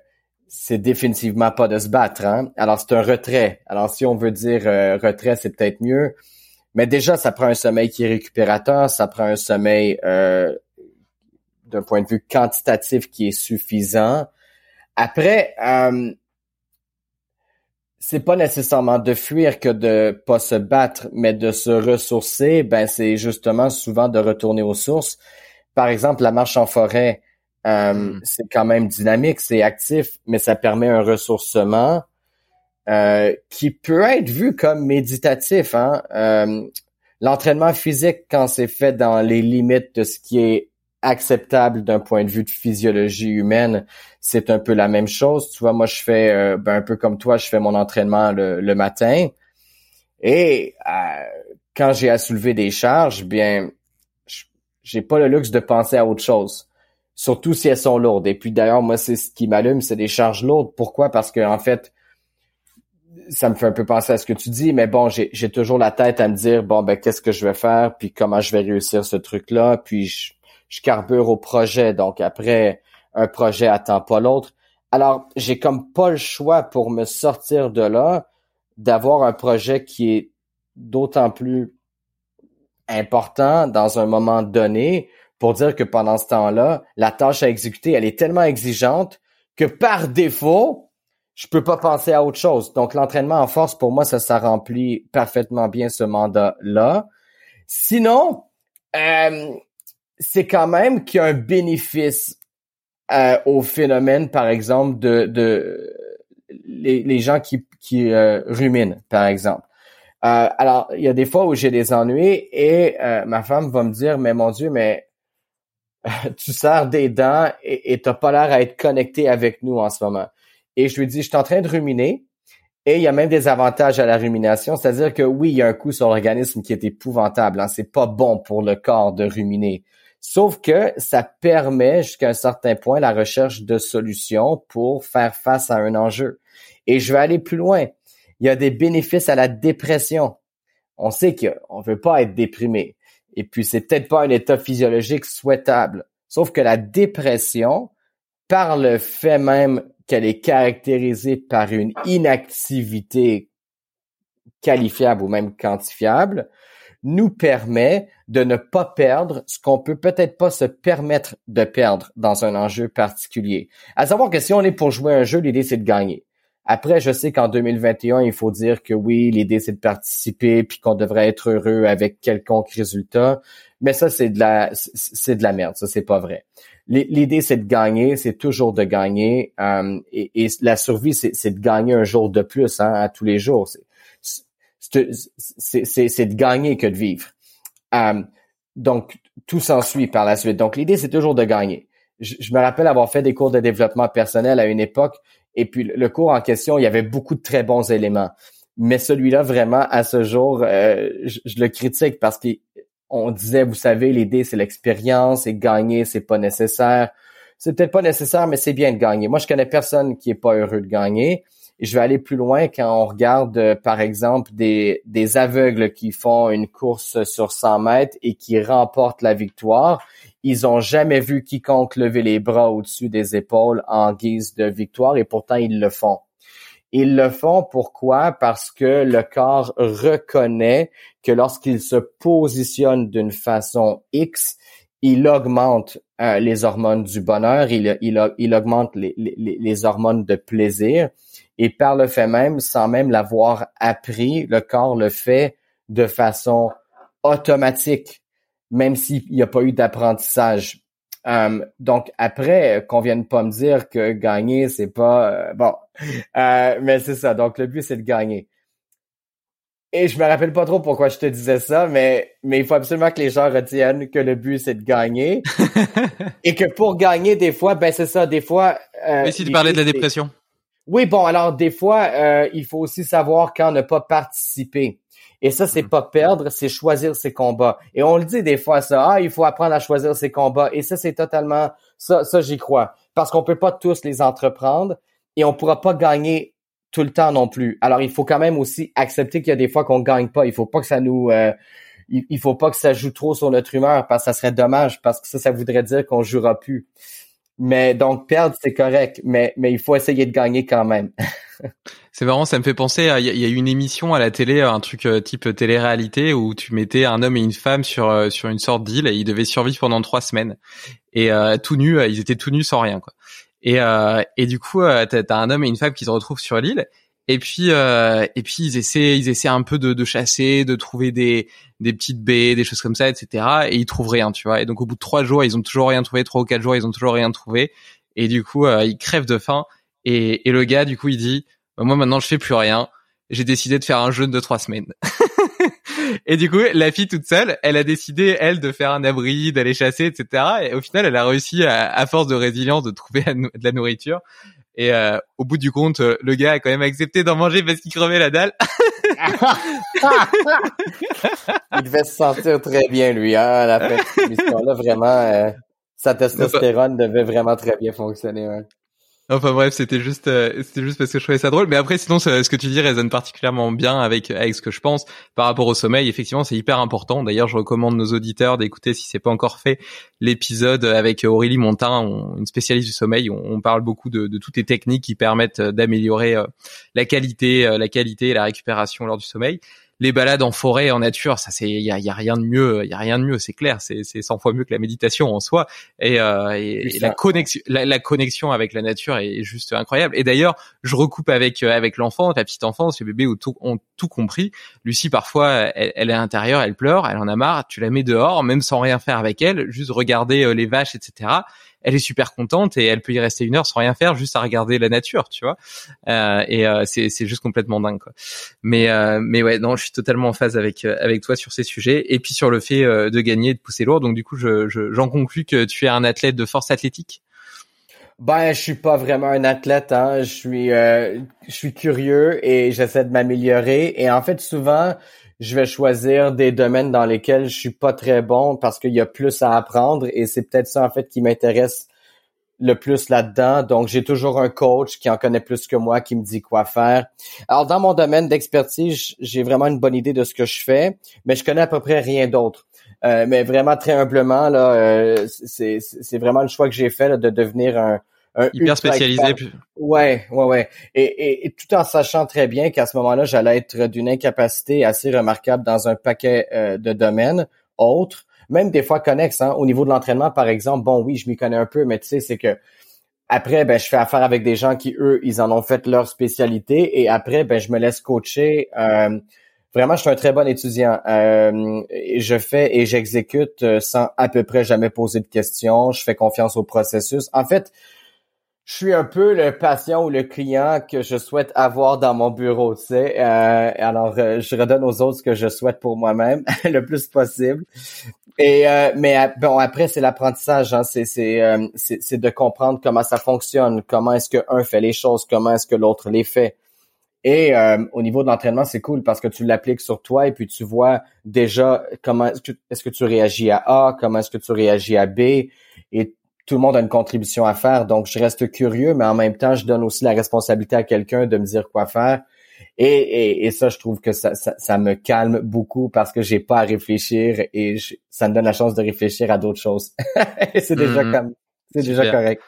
c'est définitivement pas de se battre. Hein? Alors, c'est un retrait. Alors, si on veut dire euh, retrait, c'est peut-être mieux. Mais déjà, ça prend un sommeil qui est récupérateur, ça prend un sommeil euh, d'un point de vue quantitatif qui est suffisant. Après, euh, c'est pas nécessairement de fuir que de pas se battre, mais de se ressourcer. Ben, c'est justement souvent de retourner aux sources. Par exemple, la marche en forêt euh, hmm. C'est quand même dynamique, c'est actif, mais ça permet un ressourcement euh, qui peut être vu comme méditatif. Hein? Euh, L'entraînement physique, quand c'est fait dans les limites de ce qui est acceptable d'un point de vue de physiologie humaine, c'est un peu la même chose. Tu vois, moi, je fais euh, ben, un peu comme toi, je fais mon entraînement le, le matin. Et euh, quand j'ai à soulever des charges, bien, j'ai pas le luxe de penser à autre chose surtout si elles sont lourdes. Et puis d'ailleurs, moi, c'est ce qui m'allume, c'est des charges lourdes. Pourquoi? Parce que en fait, ça me fait un peu penser à ce que tu dis, mais bon, j'ai toujours la tête à me dire, bon, ben, qu'est-ce que je vais faire, puis comment je vais réussir ce truc-là, puis je, je carbure au projet. Donc après, un projet attend pas l'autre. Alors, j'ai comme pas le choix pour me sortir de là, d'avoir un projet qui est d'autant plus important dans un moment donné pour dire que pendant ce temps-là, la tâche à exécuter, elle est tellement exigeante que par défaut, je peux pas penser à autre chose. Donc l'entraînement en force, pour moi, ça, ça remplit parfaitement bien ce mandat-là. Sinon, euh, c'est quand même qu'il y a un bénéfice euh, au phénomène, par exemple, de, de les, gens qui, qui euh, ruminent, par exemple. alors, il y a des fois où j'ai des ennuis et ma femme va me dire, mais mon Dieu, mais (laughs) tu sers des dents et t'as pas l'air à être connecté avec nous en ce moment. Et je lui dis, je suis en train de ruminer. Et il y a même des avantages à la rumination, c'est-à-dire que oui, il y a un coût sur l'organisme qui est épouvantable. Hein, c'est pas bon pour le corps de ruminer. Sauf que ça permet jusqu'à un certain point la recherche de solutions pour faire face à un enjeu. Et je vais aller plus loin. Il y a des bénéfices à la dépression. On sait qu'on veut pas être déprimé. Et puis, c'est peut-être pas un état physiologique souhaitable. Sauf que la dépression, par le fait même qu'elle est caractérisée par une inactivité qualifiable ou même quantifiable, nous permet de ne pas perdre ce qu'on peut peut-être pas se permettre de perdre dans un enjeu particulier. À savoir que si on est pour jouer un jeu, l'idée c'est de gagner. Après, je sais qu'en 2021, il faut dire que oui, l'idée c'est de participer puis qu'on devrait être heureux avec quelconque résultat. Mais ça, c'est de la, c'est de la merde. Ça, c'est pas vrai. L'idée, c'est de gagner, c'est toujours de gagner. Euh, et, la survie, c'est de gagner un jour de plus hein, à tous les jours. C'est de gagner que de vivre. Euh, donc, tout s'ensuit par la suite. Donc, l'idée, c'est toujours de gagner. Je, je, me rappelle avoir fait des cours de développement personnel à une époque et puis le cours en question, il y avait beaucoup de très bons éléments. Mais celui-là, vraiment, à ce jour, euh, je, le critique parce qu'on disait, vous savez, l'idée, c'est l'expérience et gagner, c'est pas nécessaire. C'est peut-être pas nécessaire, mais c'est bien de gagner. Moi, je connais personne qui est pas heureux de gagner. je vais aller plus loin quand on regarde, euh, par exemple, des, des aveugles qui font une course sur 100 mètres et qui remportent la victoire. Ils ont jamais vu quiconque lever les bras au-dessus des épaules en guise de victoire et pourtant ils le font. Ils le font pourquoi? Parce que le corps reconnaît que lorsqu'il se positionne d'une façon X, il augmente euh, les hormones du bonheur, il, augmente les hormones de plaisir et par le fait même, sans même l'avoir appris, le corps le fait de façon automatique, même s'il n'y a pas eu d'apprentissage. Um, donc après, qu'on vienne pas me dire que gagner, c'est pas euh, bon. Euh, mais c'est ça. Donc le but, c'est de gagner. Et je me rappelle pas trop pourquoi je te disais ça, mais, mais il faut absolument que les gens retiennent que le but, c'est de gagner. (laughs) et que pour gagner, des fois, ben c'est ça, des fois... Euh, mais si tu parlais de la dépression. Oui, bon, alors des fois, euh, il faut aussi savoir quand ne pas participer. Et ça, c'est mm. pas perdre, c'est choisir ses combats. Et on le dit des fois, ça, ah, il faut apprendre à choisir ses combats. Et ça, c'est totalement, ça, ça, j'y crois. Parce qu'on peut pas tous les entreprendre et on pourra pas gagner tout le temps non plus. Alors, il faut quand même aussi accepter qu'il y a des fois qu'on gagne pas. Il faut pas que ça nous, euh, il, faut pas que ça joue trop sur notre humeur parce que ça serait dommage parce que ça, ça voudrait dire qu'on jouera plus. Mais donc perdre c'est correct, mais mais il faut essayer de gagner quand même. (laughs) c'est marrant, ça me fait penser il y, a eu une émission à la télé, un truc euh, type télé-réalité où tu mettais un homme et une femme sur euh, sur une sorte d'île et ils devaient survivre pendant trois semaines et euh, tout nus, ils étaient tout nus sans rien quoi. Et et du coup t'as as un homme et une femme qui se retrouvent sur l'île et puis euh, et puis ils essaient ils essaient un peu de, de chasser, de trouver des des petites baies, des choses comme ça, etc. Et ils trouvent rien, tu vois. Et donc au bout de trois jours, ils ont toujours rien trouvé. Trois ou quatre jours, ils ont toujours rien trouvé. Et du coup, euh, ils crèvent de faim. Et, et le gars, du coup, il dit bah, moi maintenant je fais plus rien. J'ai décidé de faire un jeûne de trois semaines. (laughs) et du coup, la fille toute seule, elle a décidé elle de faire un abri, d'aller chasser, etc. Et au final, elle a réussi à, à force de résilience de trouver (laughs) de la nourriture. Et euh, au bout du compte, euh, le gars a quand même accepté d'en manger parce qu'il crevait la dalle. (laughs) il devait se sentir très bien, lui, hein, la fin de là Vraiment, euh, sa testostérone devait vraiment très bien fonctionner. Ouais. Enfin bref, c'était juste, euh, c'était juste parce que je trouvais ça drôle. Mais après, sinon, ce que tu dis résonne particulièrement bien avec avec ce que je pense par rapport au sommeil. Effectivement, c'est hyper important. D'ailleurs, je recommande nos auditeurs d'écouter si c'est pas encore fait l'épisode avec Aurélie Montin, une spécialiste du sommeil. On, parle beaucoup de, toutes les techniques qui permettent d'améliorer euh, la qualité, euh, la qualité et la récupération lors du sommeil les balades en forêt, en nature, ça c'est, il y a, y a, rien de mieux, il y a rien de mieux, c'est clair, c'est, c'est 100 fois mieux que la méditation en soi. Et, euh, et, la connexion, la, connexion avec la nature est juste incroyable. Et d'ailleurs, je recoupe avec euh, avec l'enfant, ta petite enfance, les bébés ont tout, ont tout compris. Lucie, parfois, elle, elle est à l'intérieur, elle pleure, elle en a marre, tu la mets dehors, même sans rien faire avec elle, juste regarder euh, les vaches, etc elle est super contente et elle peut y rester une heure sans rien faire, juste à regarder la nature, tu vois. Euh, et euh, c'est c'est juste complètement dingue quoi. Mais euh, mais ouais, non, je suis totalement en phase avec euh, avec toi sur ces sujets et puis sur le fait euh, de gagner, de pousser lourd. Donc du coup, je j'en conclus que tu es un athlète de force athlétique. Ben, je suis pas vraiment un athlète, hein. Je suis, je suis curieux et j'essaie de m'améliorer. Et en fait, souvent, je vais choisir des domaines dans lesquels je suis pas très bon parce qu'il y a plus à apprendre et c'est peut-être ça en fait qui m'intéresse le plus là-dedans. Donc, j'ai toujours un coach qui en connaît plus que moi, qui me dit quoi faire. Alors, dans mon domaine d'expertise, j'ai vraiment une bonne idée de ce que je fais, mais je connais à peu près rien d'autre. Euh, mais vraiment très humblement, là, euh, c'est vraiment le choix que j'ai fait de devenir un, hyper spécialisé. Ouais, ouais, ouais. Et, et, tout en sachant très bien qu'à ce moment-là, j'allais être d'une incapacité assez remarquable dans un paquet euh, de domaines autres, même des fois connexes. Hein. Au niveau de l'entraînement, par exemple, bon, oui, je m'y connais un peu, mais tu sais, c'est que après, ben, je fais affaire avec des gens qui, eux, ils en ont fait leur spécialité, et après, ben, je me laisse coacher. Euh, vraiment, je suis un très bon étudiant. Euh, je fais et j'exécute sans à peu près jamais poser de questions. Je fais confiance au processus. En fait, je suis un peu le patient ou le client que je souhaite avoir dans mon bureau, tu sais. Euh, alors, euh, je redonne aux autres ce que je souhaite pour moi-même (laughs) le plus possible. Et euh, mais bon, après c'est l'apprentissage, hein, c'est c'est c'est de comprendre comment ça fonctionne, comment est-ce que un fait les choses, comment est-ce que l'autre les fait. Et au niveau de l'entraînement, c'est cool parce que tu l'appliques sur toi et puis tu vois déjà comment est-ce que, que tu réagis à A, comment est-ce que tu réagis à B et tout le monde a une contribution à faire, donc je reste curieux, mais en même temps, je donne aussi la responsabilité à quelqu'un de me dire quoi faire. Et, et, ça, je trouve que ça, ça, me calme beaucoup parce que j'ai pas à réfléchir et ça me donne la chance de réfléchir à d'autres choses. (laughs) c'est déjà mm-hmm. comme, c'est déjà correct.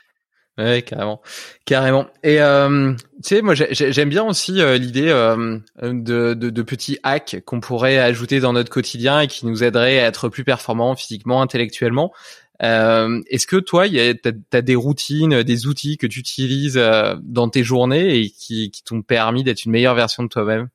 Ouais, carrément, carrément. Et euh, tu sais, moi j'aime bien aussi euh, l'idée euh, de, de, de, petits hacks qu'on pourrait ajouter dans notre quotidien et qui nous aideraient à être plus performants physiquement, intellectuellement. Euh, Est-ce que toi, tu as, des routines, des outils que tu utilises euh, dans tes journées et qui, qui t'ont permis d'être une meilleure version de toi-même?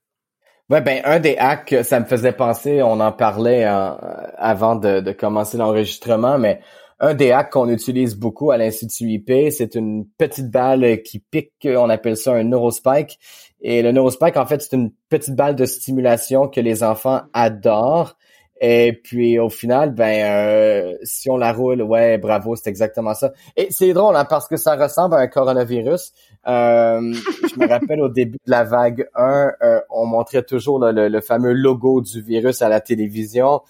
Ouais, ben un des hacks, ça me faisait penser, on en parlait avant de, de commencer l'enregistrement, mais un des hacks qu'on utilise beaucoup à l'Institut IP, c'est une petite balle qui pique, on appelle ça un neurospike. Et le neurospike, en fait, c'est une petite balle de stimulation que les enfants adorent. Et puis au final, ben euh, si on la roule, ouais, bravo, c'est exactement ça. Et c'est drôle hein, parce que ça ressemble à un coronavirus. Euh, je me rappelle au début de la vague 1, euh, on montrait toujours le, le, fameux logo du virus à la télévision.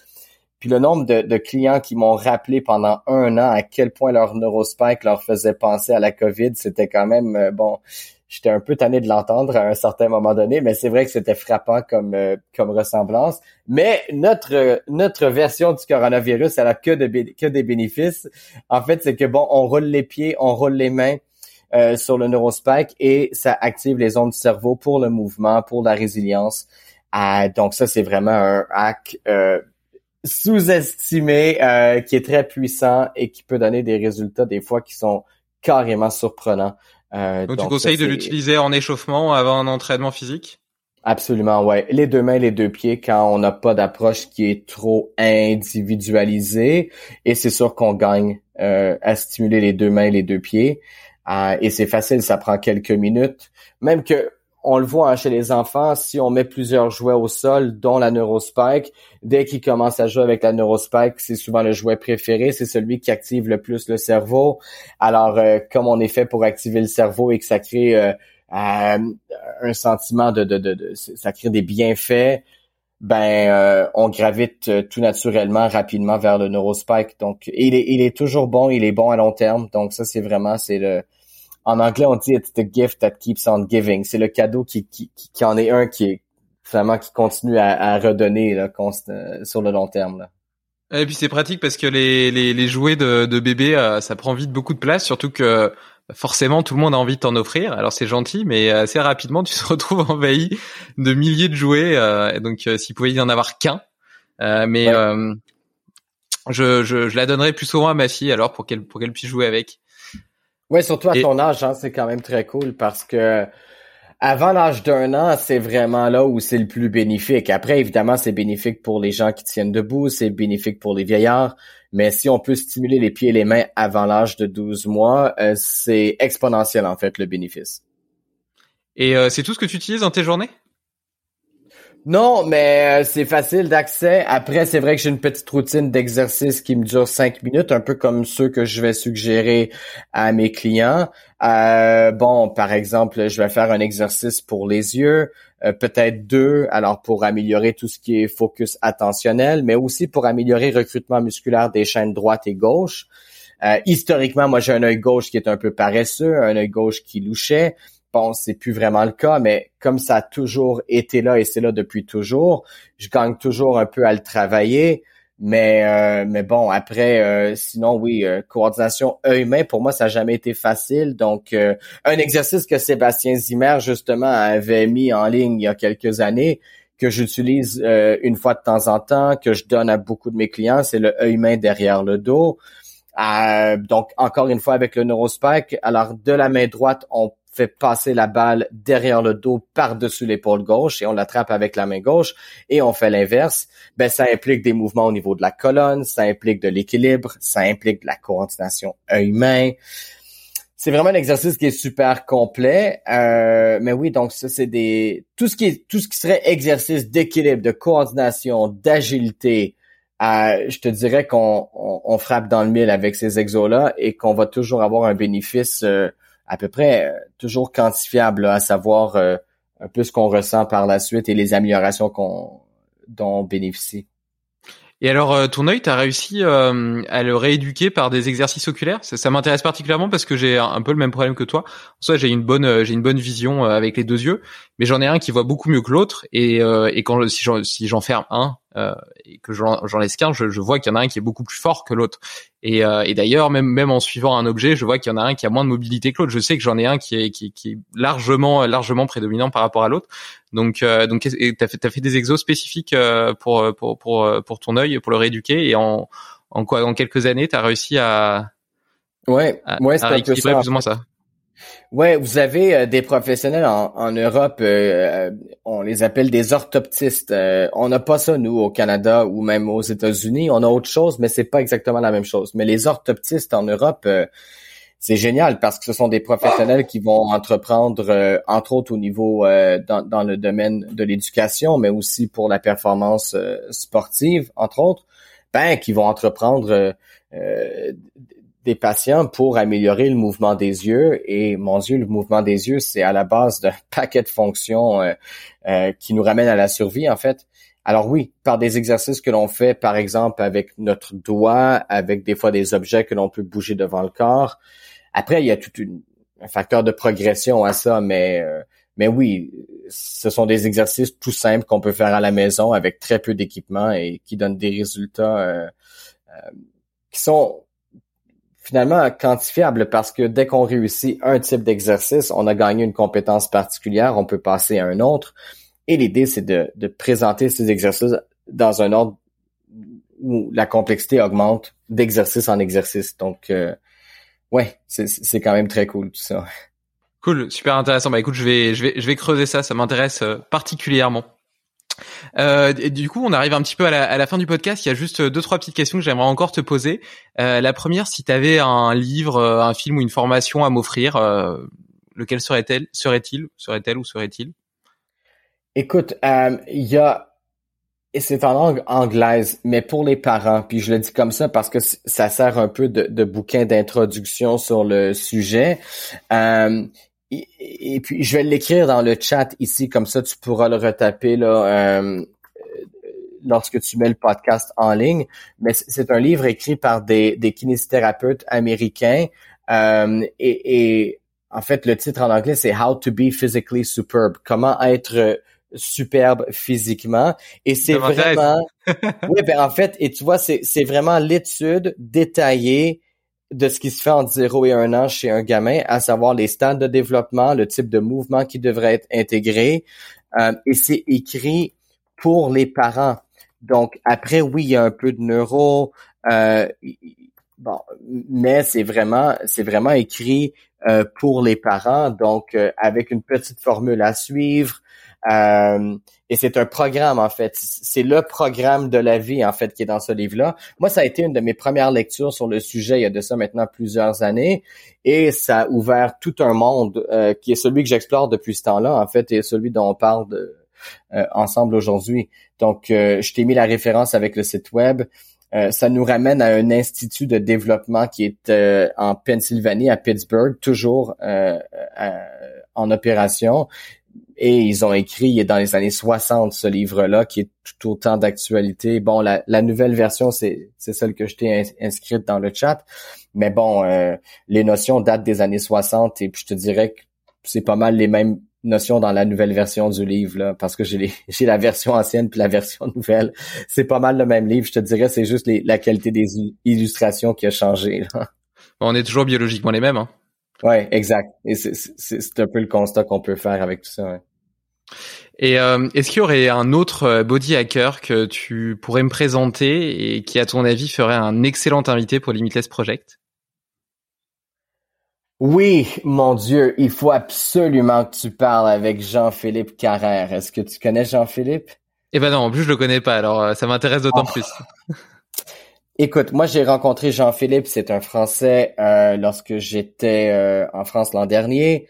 Puis le nombre de, clients qui m'ont rappelé pendant un an à quel point leur neurospike leur faisait penser à la COVID, c'était quand même euh, bon. J'étais un peu tanné de l'entendre à un certain moment donné, mais c'est vrai que c'était frappant comme euh, comme ressemblance. Mais notre notre version du coronavirus, elle a que que des bénéfices. En fait, c'est que bon, on roule les pieds, on roule les mains, euh, sur le neurospike et ça active les ondes du cerveau pour le mouvement, pour la résilience. donc ça, c'est vraiment un hack euh, sous-estimé euh, qui est très puissant et qui peut donner des résultats des fois qui sont carrément surprenants. Euh, donc, tu conseilles de l'utiliser en échauffement avant un entraînement physique? Absolument, ouais. Les deux mains, les deux pieds, quand on n'a pas d'approche qui est trop individualisée, et c'est sûr qu'on gagne euh, à stimuler les deux mains, les deux pieds. et c'est facile, ça prend quelques minutes. Même que on le voit hein, chez les enfants, si on met plusieurs jouets au sol, dont la neurospike, dès qu'ils commencent à jouer avec la neurospike, c'est souvent le jouet préféré, c'est celui qui active le plus le cerveau. Alors, euh, comme on est fait pour activer le cerveau et que ça crée euh, euh, un sentiment de, ça crée des bienfaits, ben on gravite tout naturellement rapidement vers le neurospike. Donc, il est, il est toujours bon, il est bon à long terme. Donc ça, c'est vraiment c'est le en anglais, on dit it's the gift that keeps on giving. C'est le cadeau qui, qui, qui, en est un qui est vraiment qui continue à, à redonner là, euh, sur le long terme. Là. Et puis c'est pratique parce que les, les, les jouets de, de bébé, euh, ça prend vite beaucoup de place, surtout que forcément tout le monde a envie de t'en offrir. Alors c'est gentil, mais assez rapidement tu (laughs) te retrouves envahi de milliers de jouets. Euh, donc s'il pouvait y en avoir qu'un, mais je, je, je, la donnerai plus souvent à ma fille alors pour qu'elle pour qu'elle puisse jouer avec. Ouais, surtout à ton âge, hein, c'est quand même très cool parce que avant l'âge d'un an, c'est vraiment là où c'est le plus bénéfique. Après, évidemment, c'est bénéfique pour les gens qui tiennent debout, c'est bénéfique pour les vieillards, mais si on peut stimuler les pieds et les mains avant l'âge de 12 mois, euh, c'est exponentiel en fait le bénéfice. Et euh, c'est tout ce que tu utilises dans tes journées? Non, mais euh, c'est facile d'accès. Après, c'est vrai que j'ai une petite routine d'exercice qui me dure cinq minutes, un peu comme ceux que je vais suggérer à mes clients. Euh, bon, par exemple, je vais faire un exercice pour les yeux, euh, peut-être deux, alors pour améliorer tout ce qui est focus attentionnel, mais aussi pour améliorer le recrutement musculaire des chaînes droite et gauche. historiquement, moi, j'ai un œil gauche qui est un peu paresseux, un œil gauche qui louchait bon, c'est plus vraiment le cas, mais comme ça a toujours été là et c'est là depuis toujours, je gagne toujours un peu à le travailler. Mais euh, mais bon, après, euh, sinon oui, euh, coordination œil-main, pour moi, ça n'a jamais été facile. Donc, un exercice que Sébastien Zimmer, justement, avait mis en ligne il y a quelques années, que j'utilise une fois de temps en temps, que je donne à beaucoup de mes clients, c'est le œil-main derrière le dos. donc, encore une fois, avec le neurospike, alors de la main droite, on fait passer la balle derrière le dos par-dessus l'épaule gauche et on l'attrape avec la main gauche et on fait l'inverse, ben ça implique des mouvements au niveau de la colonne, ça implique de l'équilibre, ça implique de la coordination œil-main. C'est vraiment un exercice qui est super complet, euh, mais oui, donc ça c'est des tout ce qui tout ce qui serait exercice d'équilibre, de coordination, d'agilité. Euh, je te dirais qu'on on, frappe dans le mille avec ces exos là et qu'on va toujours avoir un bénéfice euh, à peu près euh, toujours quantifiable, à savoir euh, un peu ce qu'on ressent par la suite et les améliorations qu'on dont on bénéficie. Et alors, euh, ton œil, tu as réussi euh, à le rééduquer par des exercices oculaires? Ça, ça m'intéresse particulièrement parce que j'ai un, peu le même problème que toi. En soi, j'ai une bonne, euh, j'ai une bonne vision avec les deux yeux, mais j'en ai un qui voit beaucoup mieux que l'autre. Et, et quand si j'en si j'en ferme un et que j'en laisse qu'un, je, je, vois qu'il y en a un qui est beaucoup plus fort que l'autre. Et, et d'ailleurs, même même en suivant un objet, je vois qu'il y en a un qui a moins de mobilité que l'autre. Je sais que j'en ai un qui est qui, qui est largement largement prédominant par rapport à l'autre. Donc, euh, donc, t'as fait, as fait des exos spécifiques euh, pour pour pour pour ton œil, pour le rééduquer, et en en quoi, en quelques années, t'as réussi à ouais, à, ouais, à plus ou moins ça. Ouais, vous avez euh, des professionnels en, en Europe, euh, on les appelle des orthoptistes. on n'a pas ça nous au Canada ou même aux États-Unis. On a autre chose, mais c'est pas exactement la même chose. Mais les orthoptistes en Europe, c'est génial parce que ce sont des professionnels qui vont entreprendre, euh, entre autres au niveau euh, dans, dans, le domaine de l'éducation, mais aussi pour la performance euh, sportive, entre autres, ben, qui vont entreprendre des patients pour améliorer le mouvement des yeux. Et mon Dieu, le mouvement des yeux, c'est à la base d'un (laughs) paquet de fonctions qui nous ramènent à la survie, en fait. Alors oui, par des exercices que l'on fait, par exemple, avec notre doigt, avec des fois des objets que l'on peut bouger devant le corps, après, il y a tout un facteur de progression à ça, mais euh, mais oui, ce sont des exercices tout simples qu'on peut faire à la maison avec très peu d'équipement et qui donnent des résultats euh, euh, qui sont finalement quantifiables parce que dès qu'on réussit un type d'exercice, on a gagné une compétence particulière, on peut passer à un autre. Et l'idée, c'est de, de présenter ces exercices dans un ordre où la complexité augmente d'exercice en exercice. Donc, ouais, c'est quand même très cool tout ça. Cool, super intéressant. Bah écoute, je vais je vais je vais creuser ça, ça m'intéresse euh, particulièrement. Euh, du coup, on arrive un petit peu à la, fin du podcast. Il y a juste deux trois petites questions que j'aimerais encore te poser. Euh, la première, si tu avais un livre, euh, un film ou une formation à m'offrir, euh, lequel serait-elle Serait-il Serait-elle ou serait-il? Écoute, il y a et c'est en langue anglaise, mais pour les parents, puis je le dis comme ça parce que ça sert un peu de, de bouquin d'introduction sur le sujet. Euh, et, puis je vais l'écrire dans le chat ici, comme ça tu pourras le retaper là euh, lorsque tu mets le podcast en ligne. Mais c'est un livre écrit par des, des kinésithérapeutes américains euh, et, et en fait le titre en anglais c'est How to be physically superb, comment être superbe physiquement. Et c'est vraiment... (laughs) oui, ben en fait, et tu vois, c'est, c'est vraiment l'étude détaillée de ce qui se fait entre 0 et 1 an chez un gamin, à savoir les stades de développement, le type de mouvement qui devrait être intégré. Euh, et c'est écrit pour les parents. Donc, après, oui, il y a un peu de neuro, euh, bon, mais c'est vraiment, c'est vraiment écrit euh, pour les parents, donc avec une petite formule à suivre, et c'est un programme, en fait. C'est le programme de la vie, en fait, qui est dans ce livre-là. Moi, ça a été une de mes premières lectures sur le sujet il y a de ça maintenant plusieurs années. Et ça a ouvert tout un monde euh, qui est celui que j'explore depuis ce temps-là, en fait, et celui dont on parle de, euh, ensemble aujourd'hui. Donc, je t'ai mis la référence avec le site web. ça nous ramène à un institut de développement qui est en Pennsylvanie, à Pittsburgh, toujours en opération et ils ont écrit dans les années 60 ce livre-là qui est tout autant d'actualité. Bon, la, nouvelle version, c'est, c'est celle que je t'ai inscrite dans le chat. Mais bon, euh, les notions datent des années 60 et puis je te dirais que c'est pas mal les mêmes notions dans la nouvelle version du livre là, parce que j'ai (laughs) j'ai la version ancienne puis la version nouvelle. C'est pas mal le même livre. Je te dirais, c'est juste la qualité des illustrations qui a changé. On est toujours biologiquement les mêmes. Hein. Ouais, exact. Et c'est un peu le constat qu'on peut faire avec tout ça. Et euh, est-ce qu'il y aurait un autre euh, body hacker que tu pourrais me présenter et qui, à ton avis, ferait un excellent invité pour Limitless Project? Oui, mon Dieu, il faut absolument que tu parles avec Jean-Philippe Carrère. Est-ce que tu connais Jean-Philippe? Eh ben non, en plus je le connais pas, alors euh, ça m'intéresse d'autant oh. plus. (laughs) (laughs) Écoute, moi j'ai rencontré Jean-Philippe, c'est un Français euh, lorsque j'étais euh, en France l'an dernier,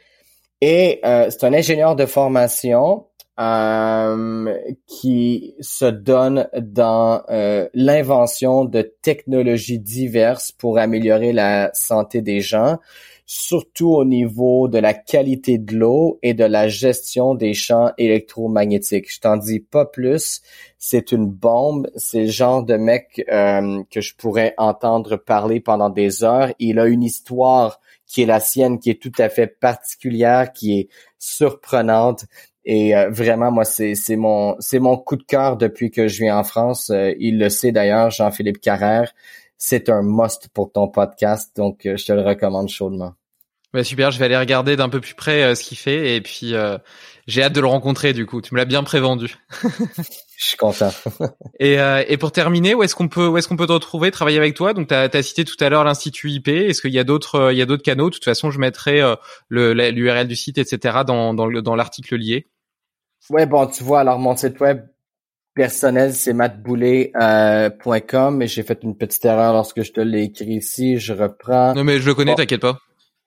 et euh, c'est un ingénieur de formation. euh, qui se donne dans euh, l'invention de technologies diverses pour améliorer la santé des gens, surtout au niveau de la qualité de l'eau et de la gestion des champs électromagnétiques. Je t'en dis pas plus. C'est une bombe. C'est le genre de mec euh, que je pourrais entendre parler pendant des heures. Il a une histoire qui est la sienne, qui est tout à fait particulière, qui est surprenante. Et euh, vraiment, moi, c'est c'est mon c'est mon coup de cœur depuis que je viens en France. Euh, il le sait d'ailleurs, Jean-Philippe Carrère. C'est un must pour ton podcast, donc euh, je te le recommande chaudement. Bah super, je vais aller regarder d'un peu plus près ce qu'il fait et puis j'ai hâte de le rencontrer du coup. Tu me l'as bien prévendu. (laughs) je suis content. (laughs) et, et pour terminer, où est-ce qu'on peut où est-ce qu'on peut te retrouver, travailler avec toi? Donc tu as, cité tout à l'heure l'institut IP. Est-ce qu'il y a d'autres il y a d'autres canaux? De toute façon, je mettrai le l'URL du site, etc. dans dans, dans l'article lié. Ouais, bon, tu vois, alors mon site web personnel, c'est mattboulet.com, mais j'ai fait une petite erreur lorsque je te l'ai écrit ici. Je reprends. Non, mais je le connais, t'inquiète pas.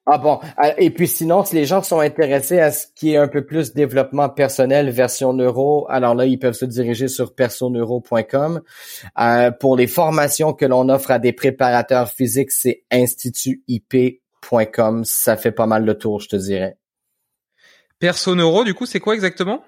Ah bon. Ah, et puis sinon, si les gens sont intéressés à ce qui est un peu plus développement personnel version neuro, alors là, ils peuvent se diriger sur personeuro.com. Euh, pour les formations que l'on offre à des préparateurs physiques, c'est institutip.com. Ça fait pas mal le tour, je te dirais. Perso neuro, du coup, c'est quoi exactement?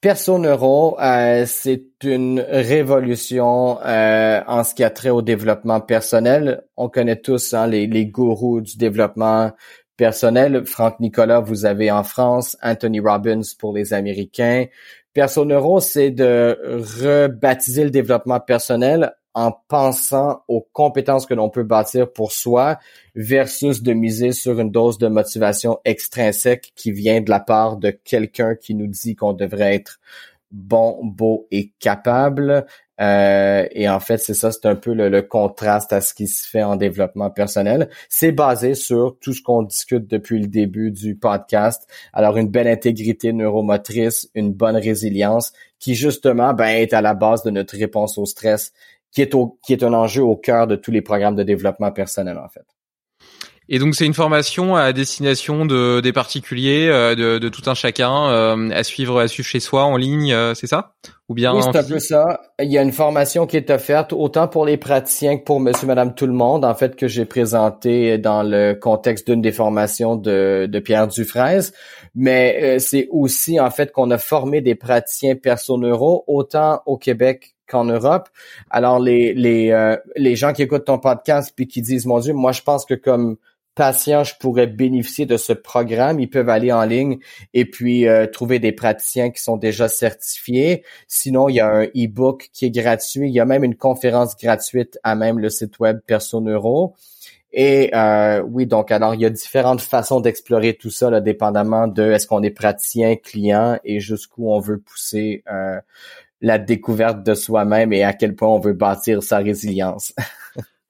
Perso Neuro, euh, c'est une révolution euh, en ce qui a trait au développement personnel. On connaît tous hein, les, les gourous du développement personnel. Franck Nicolas, vous avez en France, Anthony Robbins pour les Américains. Perso Neuro, c'est de rebaptiser le développement personnel en pensant aux compétences que l'on peut bâtir pour soi versus de miser sur une dose de motivation extrinsèque qui vient de la part de quelqu'un qui nous dit qu'on devrait être bon, beau et capable. Euh, et en fait, c'est ça, c'est un peu le, contraste à ce qui se fait en développement personnel. C'est basé sur tout ce qu'on discute depuis le début du podcast. Alors, une belle intégrité neuromotrice, une bonne résilience, qui justement ben, est à la base de notre réponse au stress qui est, au, qui est un enjeu au cœur de tous les programmes de développement personnel, en fait. Et donc c'est une formation à destination de des particuliers, euh, de, de, tout un chacun, euh, à suivre à suivre chez soi en ligne, euh, c'est ça? Ou bien Oui, c'est un peu ça. Il y a une formation qui est offerte autant pour les praticiens que pour Monsieur, Madame, tout le monde, en fait que j'ai présenté dans le contexte d'une des formations de, de Pierre Dufraise. Mais c'est aussi en fait qu'on a formé des praticiens perso-neuro autant au Québec qu'en Europe. Alors les les euh, les gens qui écoutent ton podcast puis qui disent mon Dieu, moi je pense que comme patient, je pourrais bénéficier de ce programme. Ils peuvent aller en ligne et puis euh, trouver des praticiens qui sont déjà certifiés. Sinon, il y a un e-book qui est gratuit. Il y a même une conférence gratuite à même le site web Perso Neuro. Et euh, oui, donc alors il y a différentes façons d'explorer tout ça, là, dépendamment de est-ce qu'on est praticien, client et jusqu'où on veut pousser euh, la découverte de soi-même et à quel point on veut bâtir sa résilience. (laughs)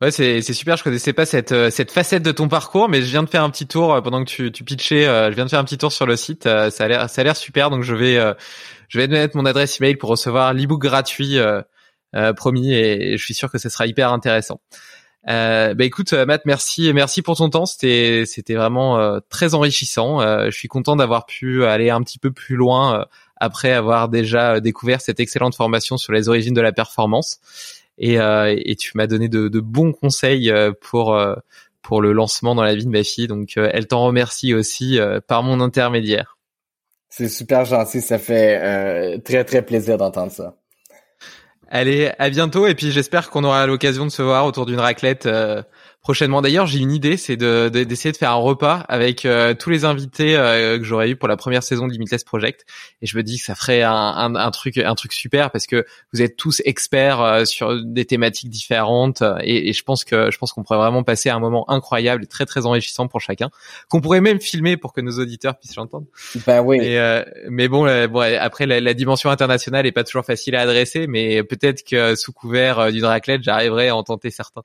Ouais, c'est c'est super. Je connaissais pas cette euh, cette facette de ton parcours, mais je viens de faire un petit tour euh, pendant que tu tu pitchais. Euh, je viens de faire un petit tour sur le site. Ça a l'air ça a l'air super. Donc je vais je vais mettre mon adresse email pour recevoir l'ebook gratuit promis et je suis sûr que ce sera hyper intéressant. Euh, bah écoute Matt, merci merci pour ton temps. C'était c'était vraiment très enrichissant. je suis content d'avoir pu aller un petit peu plus loin après avoir déjà euh, découvert cette excellente formation sur les origines de la performance. Et, euh, et tu m'as donné de, de, bons conseils euh, pour pour le lancement dans la vie de ma fille. Donc elle t'en remercie aussi par mon intermédiaire. C'est super gentil, ça fait très très plaisir d'entendre ça. Allez, à bientôt et puis j'espère qu'on aura l'occasion de se voir autour d'une raclette prochainement. D'ailleurs, j'ai une idée, c'est de, d'essayer de faire un repas avec euh, tous les invités euh, que j'aurais eu pour la première saison de Limitless Project. Et je me dis que ça ferait un, un, un truc, un truc super parce que vous êtes tous experts euh, sur des thématiques différentes et, et, je pense que je pense qu'on pourrait vraiment passer un moment incroyable et très très enrichissant pour chacun, qu'on pourrait même filmer pour que nos auditeurs puissent l'entendre. Ben oui. mais bon, bon après la, la, dimension internationale est pas toujours facile à adresser, mais peut-être que sous couvert d'une raclette, j'arriverai à en tenter certains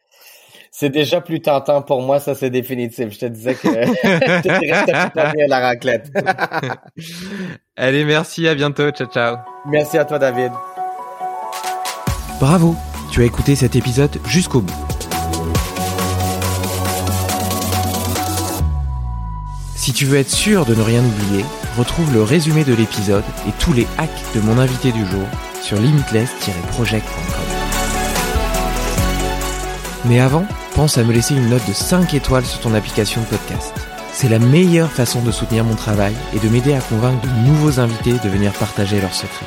c'est déjà plus tentant pour moi, ça c'est définitif. Je te disais que (laughs) je te dirais pas bien la raclette. (laughs) Allez, merci, à bientôt, ciao ciao. Merci à toi David. Bravo, tu as écouté cet épisode jusqu'au bout. Si tu veux être sûr de ne rien oublier, retrouve le résumé de l'épisode et tous les hacks de mon invité du jour sur limitless-project.com. Mais avant, pense à me laisser une note de 5 étoiles sur ton application de podcast. C'est la meilleure façon de soutenir mon travail et de m'aider à convaincre de nouveaux invités de venir partager leurs secrets.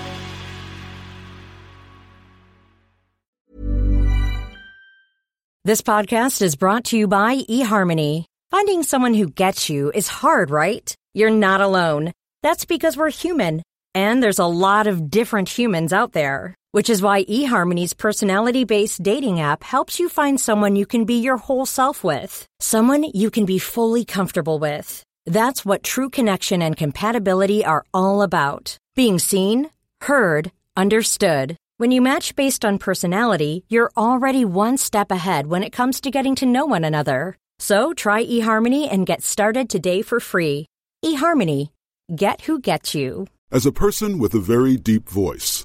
This podcast is brought to you by eHarmony. Finding someone who gets you is hard, right? You're not alone. That's because we're human. And there's a lot of different humans out there. Which is why eHarmony's personality based dating app helps you find someone you can be your whole self with. Someone you can be fully comfortable with. That's what true connection and compatibility are all about. Being seen, heard, understood. When you match based on personality, you're already one step ahead when it comes to getting to know one another. So try eHarmony and get started today for free. eHarmony. Get who gets you. As a person with a very deep voice,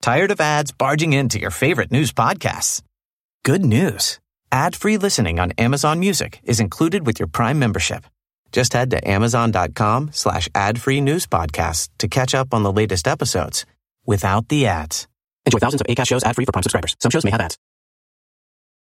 Tired of ads barging into your favorite news podcasts? Good news. Ad-free listening on Amazon Music is included with your Prime membership. Just head to amazon.com slash ad-free news podcasts to catch up on the latest episodes without the ads. Enjoy thousands of ACAST shows ad-free for Prime subscribers. Some shows may have ads.